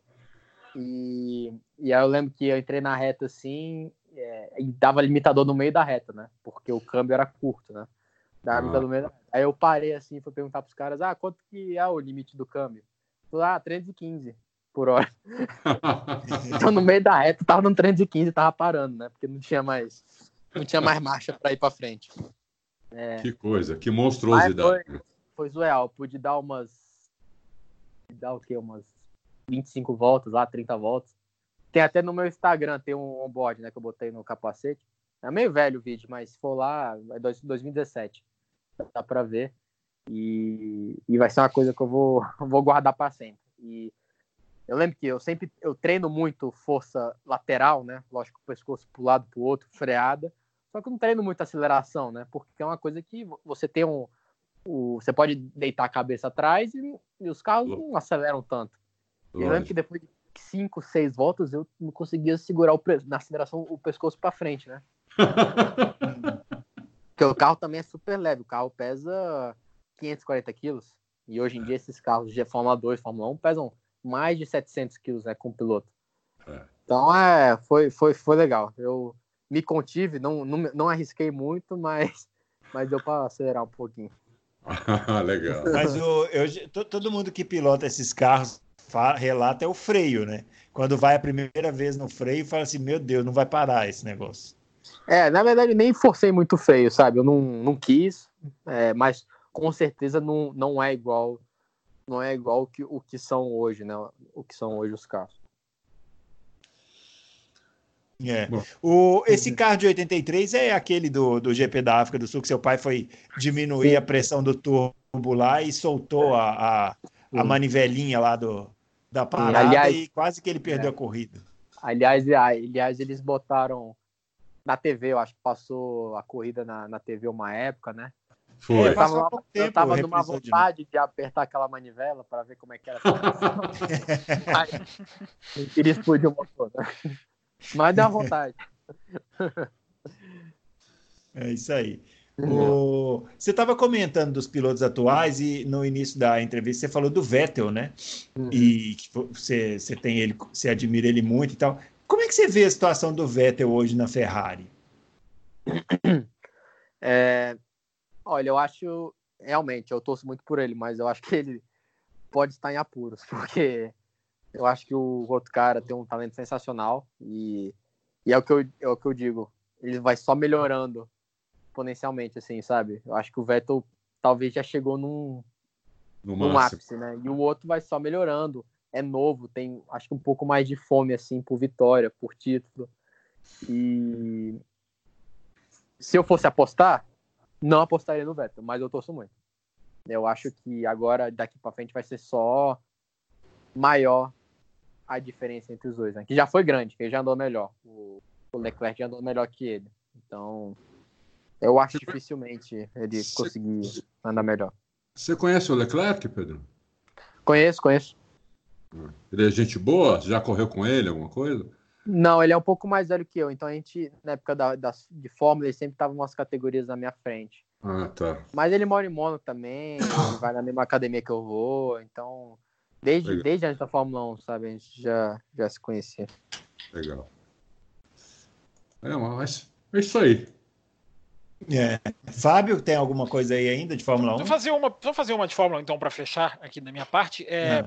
E, e aí eu lembro que eu entrei na reta assim é, e dava limitador no meio da reta, né? Porque o câmbio era curto, né? Dava ah. limitador no meio da reta. Aí eu parei assim, fui perguntar pros caras, ah, quanto que é o limite do câmbio? Falei, ah, 315 por hora. então no meio da reta tava no 315 tava parando, né? Porque não tinha mais, não tinha mais marcha para ir para frente. É. Que coisa, que monstruosidade. Foi, foi surreal, pude dar umas dar o quê? Umas 25 voltas lá, 30 voltas. Tem até no meu Instagram, tem um onboard, né, que eu botei no capacete. É meio velho o vídeo, mas se for lá, é 2017. Dá pra ver. E, e vai ser uma coisa que eu vou, vou guardar para sempre. E eu lembro que eu sempre eu treino muito força lateral, né? Lógico, o pescoço pro lado pro outro, freada. Só que eu não treino muito aceleração, né? Porque é uma coisa que você tem um. O, você pode deitar a cabeça atrás e, e os carros não aceleram tanto. Eu lembro que depois de cinco, seis voltas, eu não conseguia segurar o, na aceleração o pescoço para frente, né? Porque o carro também é super leve. O carro pesa 540 quilos. E hoje em dia esses carros de Fórmula 2, Fórmula 1 pesam mais de 700 quilos né, com o piloto. É. Então é, foi, foi, foi legal. Eu me contive, não, não, não arrisquei muito, mas, mas deu para acelerar um pouquinho. legal. Mas o, eu, todo mundo que pilota esses carros relata é o freio, né? Quando vai a primeira vez no freio, fala assim: meu Deus, não vai parar esse negócio. É, na verdade, nem forcei muito freio, sabe? Eu não, não quis, é, mas com certeza não, não é igual não é igual que, o que são hoje, né? O que são hoje os carros. É. O, esse carro de 83 é aquele do, do GP da África do Sul, que seu pai foi diminuir Sim. a pressão do turbo lá e soltou a, a, a manivelinha lá do, da parada aliás, e quase que ele perdeu é. a corrida. Aliás, aliás, eles botaram na TV, eu acho que passou a corrida na, na TV uma época, né? Foi. Eu tava, eu tava numa vontade de apertar aquela manivela para ver como é que era. não queria explodir o motor. Né? Mas deu vontade. É isso aí. O... Você estava comentando dos pilotos atuais e no início da entrevista você falou do Vettel, né? Uhum. E que você, você tem ele, você admira ele muito e tal. Como é que você vê a situação do Vettel hoje na Ferrari? É, olha, eu acho realmente, eu torço muito por ele, mas eu acho que ele pode estar em apuros, porque eu acho que o outro cara tem um talento sensacional e, e é, o que eu, é o que eu digo, ele vai só melhorando exponencialmente, assim, sabe? Eu acho que o Vettel talvez já chegou num, no num ápice, né? E o outro vai só melhorando. É novo, tem acho que um pouco mais de fome, assim, por vitória, por título. E se eu fosse apostar, não apostaria no Vettel, mas eu torço muito. Eu acho que agora, daqui para frente, vai ser só maior a diferença entre os dois, né? Que já foi grande, que ele já andou melhor. O, Leclerc já andou melhor que ele. Então, eu acho dificilmente ele Você... conseguir andar melhor. Você conhece o Leclerc, Pedro? Conheço, conheço. Ele é gente boa? Já correu com ele, alguma coisa? Não, ele é um pouco mais velho que eu. Então a gente, na época da, da de Fórmula, ele sempre tava umas categorias na minha frente. Ah, tá. Mas ele mora em Mônaco também, vai na mesma academia que eu vou, então. Desde, desde antes da Fórmula 1, sabe? A gente já, já se conhecia. Legal. É, mas é isso aí. É. Fábio, tem alguma coisa aí ainda de Fórmula 1? Vou fazer uma, vou fazer uma de Fórmula 1, então, para fechar aqui da minha parte. É,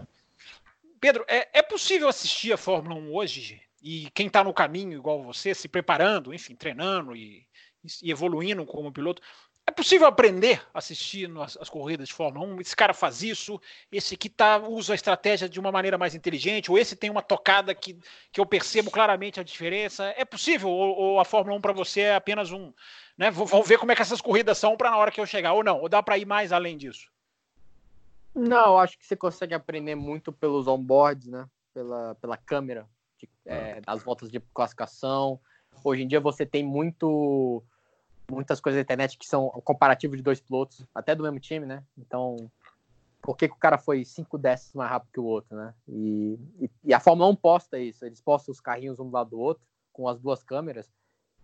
Pedro, é, é possível assistir a Fórmula 1 hoje? E quem está no caminho, igual você, se preparando, enfim, treinando e, e evoluindo como piloto, é possível aprender assistindo as, as, corridas de Fórmula 1? Esse cara faz isso, esse aqui tá, usa a estratégia de uma maneira mais inteligente, ou esse tem uma tocada que, que eu percebo claramente a diferença. É possível? Ou, ou a Fórmula 1 para você é apenas um. Né, vamos ver como é que essas corridas são para na hora que eu chegar, ou não? Ou dá para ir mais além disso? Não, acho que você consegue aprender muito pelos onboards, né? Pela, pela câmera, é, das voltas de classificação. Hoje em dia você tem muito muitas coisas na internet que são comparativos de dois pilotos, até do mesmo time, né? Então, por que, que o cara foi cinco décimos mais rápido que o outro, né? E, e, e, a Fórmula 1 posta isso, eles postam os carrinhos um do lado do outro, com as duas câmeras,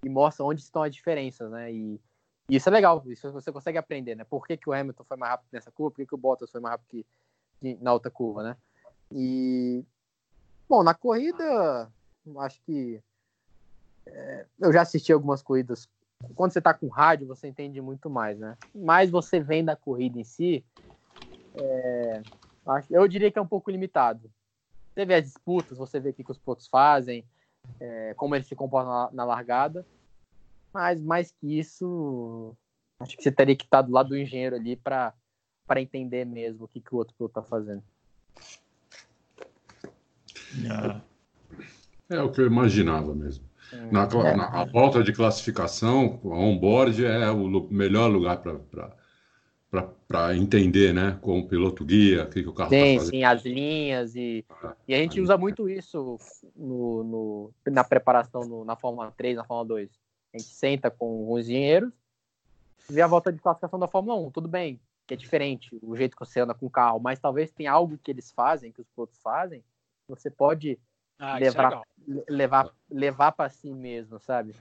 e mostram onde estão as diferenças, né? E, e isso é legal, isso você consegue aprender, né? Por que, que o Hamilton foi mais rápido nessa curva, por que, que o Bottas foi mais rápido que, que na outra curva, né? E, bom, na corrida, acho que é, eu já assisti algumas corridas quando você está com rádio, você entende muito mais, né? Mas você vem da corrida em si, é, eu diria que é um pouco limitado. Você vê as disputas, você vê o que, que os pilotos fazem, é, como eles se comportam na, na, largada, mas mais que isso, acho que você teria que estar do lado do engenheiro ali para entender mesmo o que, que o outro piloto está fazendo. É o que eu imaginava mesmo. Na, é. na, a volta de classificação, o onboard é o melhor lugar para entender, né? Como o piloto guia, o que, que o carro Sim, tá sim, as linhas e, é, e a gente usa muito isso no, no na preparação no, na Fórmula 3, na Fórmula 2. A gente senta com os engenheiros, vê a volta de classificação da Fórmula 1, tudo bem, que é diferente o jeito que você anda com o carro, mas talvez tenha algo que eles fazem, que os pilotos fazem, você pode ah, é levar, é levar, levar para si mesmo, sabe?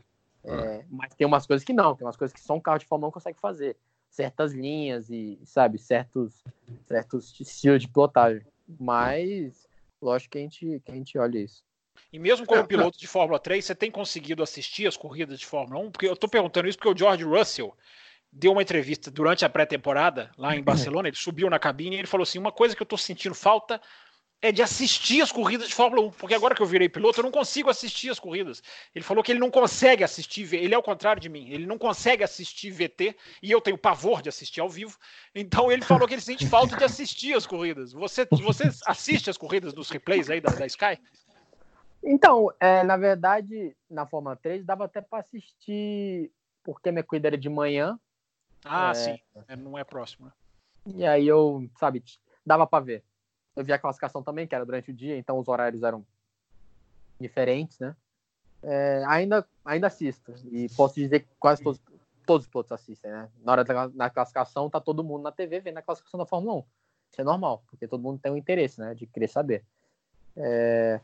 É, é, mas tem umas coisas que não, tem umas coisas que só um carro de Fórmula 1 consegue fazer. Certas linhas e, sabe, certos, certos estilos de pilotagem. Mas, lógico que a gente, que a gente olha isso. E mesmo como piloto de Fórmula 3, você tem conseguido assistir as corridas de Fórmula 1? Porque eu estou perguntando isso porque o George Russell deu uma entrevista durante a pré-temporada lá em Barcelona. Ele subiu na cabine e ele falou assim: uma coisa que eu estou sentindo falta é de assistir as corridas de Fórmula 1, porque agora que eu virei piloto, eu não consigo assistir as corridas. Ele falou que ele não consegue assistir, ele é o contrário de mim, ele não consegue assistir VT, e eu tenho pavor de assistir ao vivo, então ele falou que ele sente falta de assistir as corridas. Você, você assiste as corridas dos replays aí da, da Sky? Então, é, na verdade, na Fórmula 3 dava até para assistir, porque minha corrida era de manhã. Ah, é... sim, é, não é próximo, né? E aí eu, sabe, dava para ver. Eu vi a classificação também, que era durante o dia, então os horários eram diferentes, né? É, ainda, ainda assisto. E posso dizer que quase todos, todos os pilotos assistem, né? Na hora da na classificação, tá todo mundo na TV vendo a classificação da Fórmula 1. Isso é normal, porque todo mundo tem um interesse, né? De querer saber. É...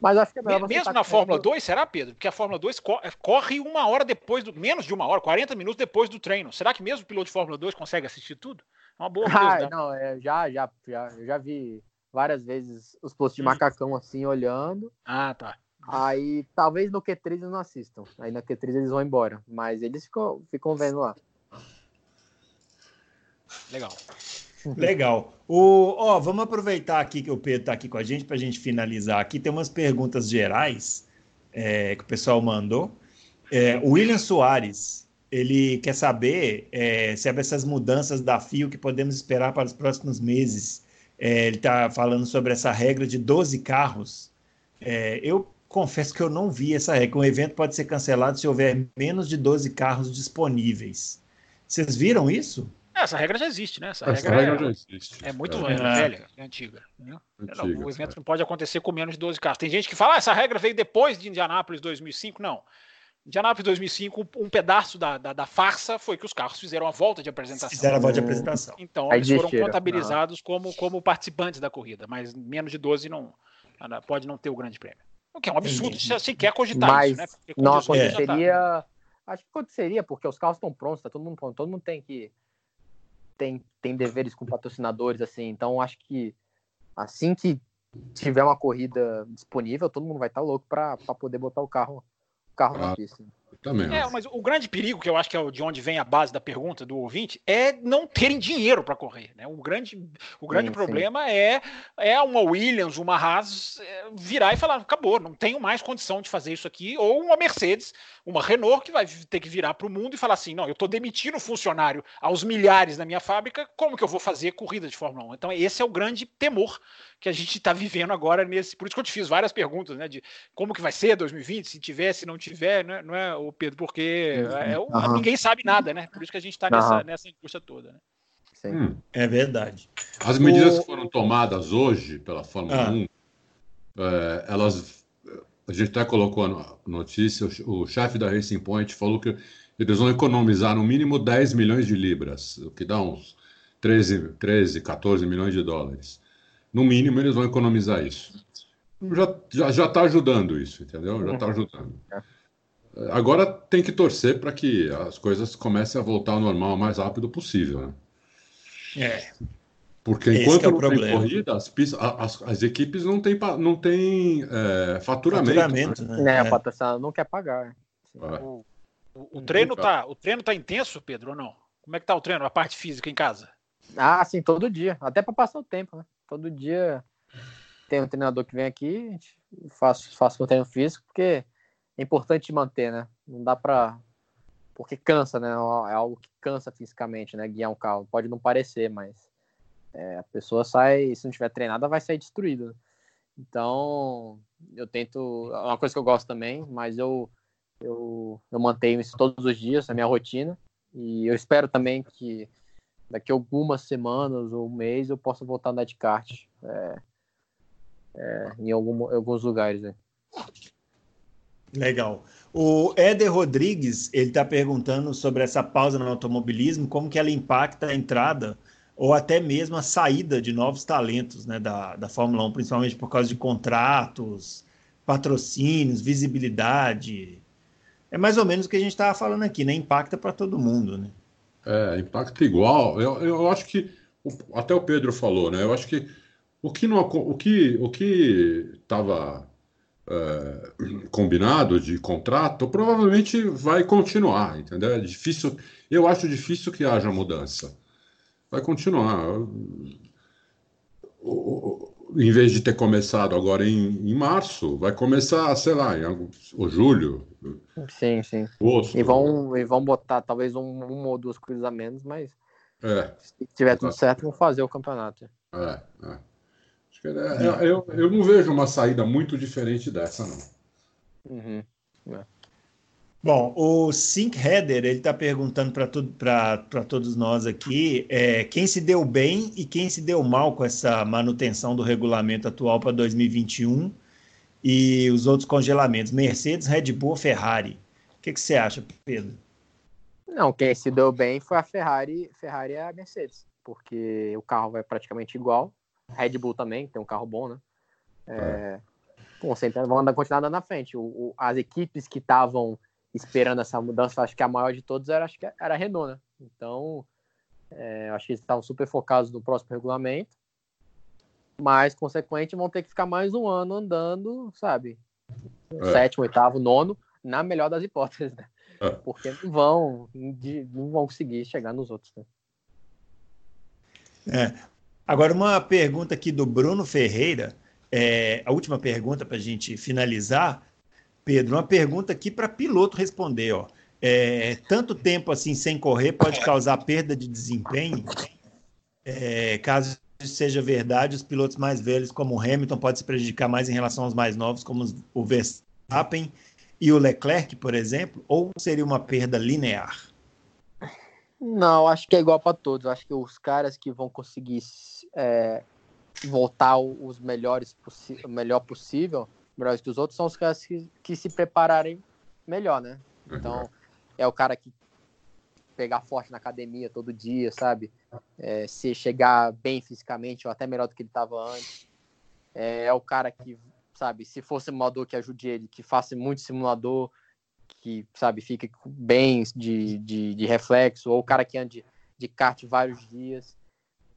Mas acho que é melhor Mesmo na Fórmula 2, será, Pedro? Porque a Fórmula 2 corre uma hora depois do. menos de uma hora, 40 minutos depois do treino. Será que mesmo o piloto de Fórmula 2 consegue assistir tudo? Uma boa ah, coisa. não, é, já, já, já, eu já vi várias vezes os postos de macacão assim olhando. Ah, tá. Aí talvez no Q3 eles não assistam. Aí na Q3 eles vão embora. Mas eles ficam, ficam vendo lá. Legal. Legal. O, ó, vamos aproveitar aqui que o Pedro está aqui com a gente para a gente finalizar aqui. Tem umas perguntas gerais é, que o pessoal mandou. É, o William Soares ele quer saber é, sobre essas mudanças da FIO que podemos esperar para os próximos meses. É, ele está falando sobre essa regra de 12 carros. É, eu confesso que eu não vi essa regra. Um evento pode ser cancelado se houver menos de 12 carros disponíveis. Vocês viram isso? É, essa regra já existe, né? Essa, essa regra, regra, é, já existe. É muito é. velha, é antiga. Né? antiga. O evento não pode acontecer com menos de 12 carros. Tem gente que fala, ah, essa regra veio depois de Indianápolis 2005. Não. Indianápolis 2005, um pedaço da, da, da, farsa foi que os carros fizeram a volta de apresentação. Fizeram a volta de apresentação. Então, eles foram contabilizados como, como participantes da corrida, mas menos de 12 não pode não ter o grande prêmio. O que é um absurdo se sequer cogitar mas isso, né? Porque não aconteceria. Tá... Acho que aconteceria, porque os carros estão prontos, tá todo mundo pronto, todo mundo tem que. Tem, tem deveres com patrocinadores, assim. Então, acho que assim que tiver uma corrida disponível, todo mundo vai estar tá louco para poder botar o carro carro ah, na pista. Também. É, mas o grande perigo, que eu acho que é de onde vem a base da pergunta do ouvinte, é não terem dinheiro para correr. Né? O grande, o grande sim, problema sim. é é uma Williams, uma Haas é, virar e falar: acabou, não tenho mais condição de fazer isso aqui. Ou uma Mercedes, uma Renault, que vai ter que virar para o mundo e falar assim: não, eu estou demitindo funcionário aos milhares na minha fábrica, como que eu vou fazer corrida de Fórmula 1? Então, esse é o grande temor que a gente está vivendo agora nesse. Por isso que eu te fiz várias perguntas, né? De como que vai ser 2020, se tiver, se não tiver, né? não é, o Pedro? Porque é, uhum. ninguém sabe nada, né? Por isso que a gente está nessa, uhum. nessa angústia toda, né? Hum. É verdade. As medidas o... que foram tomadas hoje pela Fórmula ah. 1, é, elas. A gente até colocou a notícia, o, o chefe da Racing Point falou que eles vão economizar no mínimo 10 milhões de libras, o que dá uns 13, 13 14 milhões de dólares. No mínimo, eles vão economizar isso. Já está já, já tá ajudando isso, entendeu? Já está ajudando. Agora tem que torcer para que as coisas comecem a voltar ao normal o mais rápido possível. Né? É. Porque enquanto é não problema. tem corrida, as, as, as, equipes não têm, não têm é, faturamento. faturamento né? né? É. A patrocinadora não quer pagar. É. O, o, o, treino tá, o treino tá intenso, Pedro, ou não? Como é que tá o treino, a parte física em casa? Ah, sim, todo dia. Até para passar o tempo, né? Todo dia tem um treinador que vem aqui, faço, faço o treino físico, porque é importante manter, né? Não dá para porque cansa, né? É algo que cansa fisicamente, né? Guiar um carro. Pode não parecer, mas é, a pessoa sai, se não tiver treinada, vai sair destruída. Então, eu tento. É uma coisa que eu gosto também, mas eu, eu, eu mantenho isso todos os dias, a minha rotina. E eu espero também que daqui algumas semanas ou um mês eu possa voltar a andar de kart é, é, em, algum, alguns lugares. Né? Legal. O Éder Rodrigues ele está perguntando sobre essa pausa no automobilismo, como que ela impacta a entrada ou até mesmo a saída de novos talentos né, da, da Fórmula 1, principalmente por causa de contratos, patrocínios, visibilidade. É mais ou menos o que a gente estava falando aqui, né? Impacta para todo mundo, né? É, impacto igual. Eu, eu acho que até o Pedro falou, né? Eu acho que o que não o que o que estava é, combinado de contrato provavelmente vai continuar, entendeu? É difícil. Eu acho difícil que haja mudança. Vai continuar. O, em vez de ter começado agora em, em março, vai começar, sei lá, em o julho. Sim, sim. Agosto. E vão, e vão botar talvez um, uma ou duas coisas a menos, mas é, se tiver tudo certo, vão fazer o campeonato. É, é. é eu, eu não vejo uma saída muito diferente dessa, não. Uhum. É. Bom, o Sync Header ele está perguntando para todos nós aqui é, quem se deu bem e quem se deu mal com essa manutenção do regulamento atual para 2021 e os outros congelamentos, Mercedes, Red Bull, Ferrari. O que, que você acha, Pedro? Não, quem se deu bem foi a Ferrari, Ferrari e a Mercedes, porque o carro vai praticamente igual. Red Bull também tem um carro bom, né? É, bom, sempre vão andar, continuar andando na frente. O, o, as equipes que estavam esperando essa mudança, acho que a maior de todos era, acho que era a Renault, né? Então, é, acho que eles estavam super focados no próximo regulamento, mas, consequente, vão ter que ficar mais um ano andando, sabe? É. Sétimo, oitavo, nono, na melhor das hipóteses, né? É. Porque não vão, não vão conseguir chegar nos outros, né? É. Agora, uma pergunta aqui do Bruno Ferreira, é, a última pergunta para a gente finalizar. Pedro, uma pergunta aqui para piloto responder. Ó. É, tanto tempo assim sem correr pode causar perda de desempenho? É, caso seja verdade, os pilotos mais velhos, como o Hamilton, podem se prejudicar mais em relação aos mais novos, como o Verstappen e o Leclerc, por exemplo? Ou seria uma perda linear? Não, acho que é igual para todos. Acho que os caras que vão conseguir é, voltar os melhores o melhor possível melhores que os outros são os caras que, que se prepararem melhor, né? Então, é o cara que pegar forte na academia todo dia, sabe? É, se chegar bem fisicamente ou até melhor do que ele estava antes. É, é, o cara que, sabe, se for simulador que ajude ele, que faça muito simulador, que, sabe, fique bem de, de, de reflexo, ou o cara que ande de kart vários dias.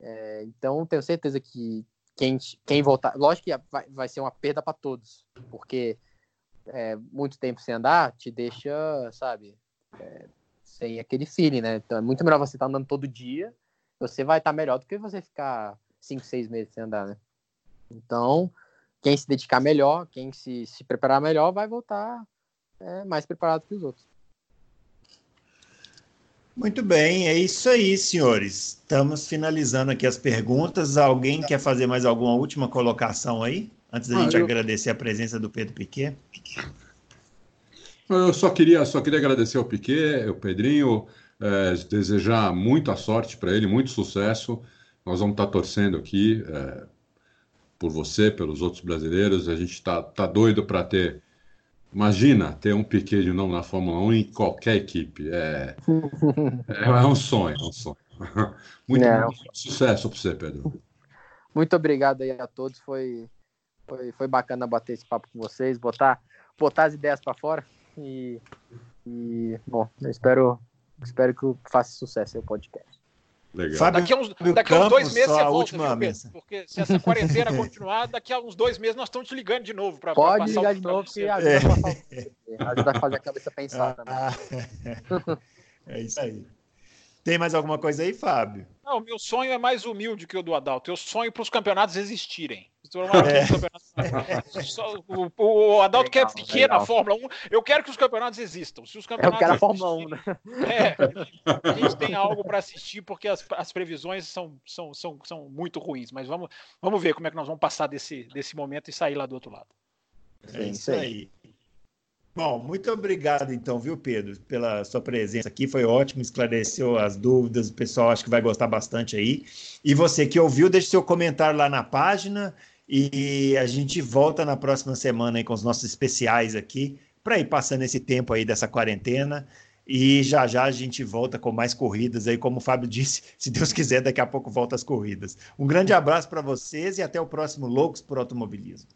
É, então, tenho certeza que quem, quem voltar. Lógico que vai, vai ser uma perda para todos, porque é, muito tempo sem andar te deixa, sabe, é, sem aquele feeling, né? Então é muito melhor você estar tá andando todo dia, você vai estar tá melhor do que você ficar cinco, seis meses sem andar, né? Então, quem se dedicar melhor, quem se, se preparar melhor, vai voltar é, mais preparado que os outros. Muito bem, é isso aí, senhores. Estamos finalizando aqui as perguntas. Alguém quer fazer mais alguma última colocação aí? Antes da ah, gente eu... agradecer a presença do Pedro Piquet. Eu só queria, só queria agradecer ao Piquet, ao Pedrinho, é, desejar muita sorte para ele, muito sucesso. Nós vamos estar tá torcendo aqui é, por você, pelos outros brasileiros. A gente está tá doido para ter. Imagina ter um Piquet de novo na Fórmula 1 em qualquer equipe. É, é, um sonho, é um sonho. Muito, é. muito sucesso para você, Pedro. Muito obrigado aí a todos. Foi, foi, foi bacana bater esse papo com vocês, botar, botar as ideias para fora. E, e bom, eu espero, espero que faça sucesso o podcast. Legal. Fábio daqui a uns, daqui a uns dois meses você volta, viu, Pedro? Porque se essa quarentena continuar, daqui a uns dois meses nós estamos te ligando de novo. Pra, Pode pra ligar de novo, que ajuda, é. a passar, ajuda a fazer a cabeça pensar ah, também. É isso aí. Tem mais alguma coisa aí, Fábio? Não, meu sonho é mais humilde que o do Adalto. Eu sonho para os campeonatos existirem. É. O, o, Adalto legal, quer pequena a Fórmula 1. Eu quero que os campeonatos existam. Se os campeonatos eu quero a Fórmula 1, né? É, a gente tem algo para assistir, porque as, as previsões são, são, são, são muito ruins. Mas vamos, vamos ver como é que nós vamos passar desse, desse momento e sair lá do outro lado. É isso aí. Bom, muito obrigado então, viu, Pedro, pela sua presença aqui. Foi ótimo, esclareceu as dúvidas. O pessoal acho que vai gostar bastante aí. E você que ouviu, deixe seu comentário lá na página. E a gente volta na próxima semana aí com os nossos especiais aqui, para ir passando esse tempo aí dessa quarentena. E já já a gente volta com mais corridas aí, como o Fábio disse, se Deus quiser, daqui a pouco volta as corridas. Um grande abraço para vocês e até o próximo Loucos por Automobilismo.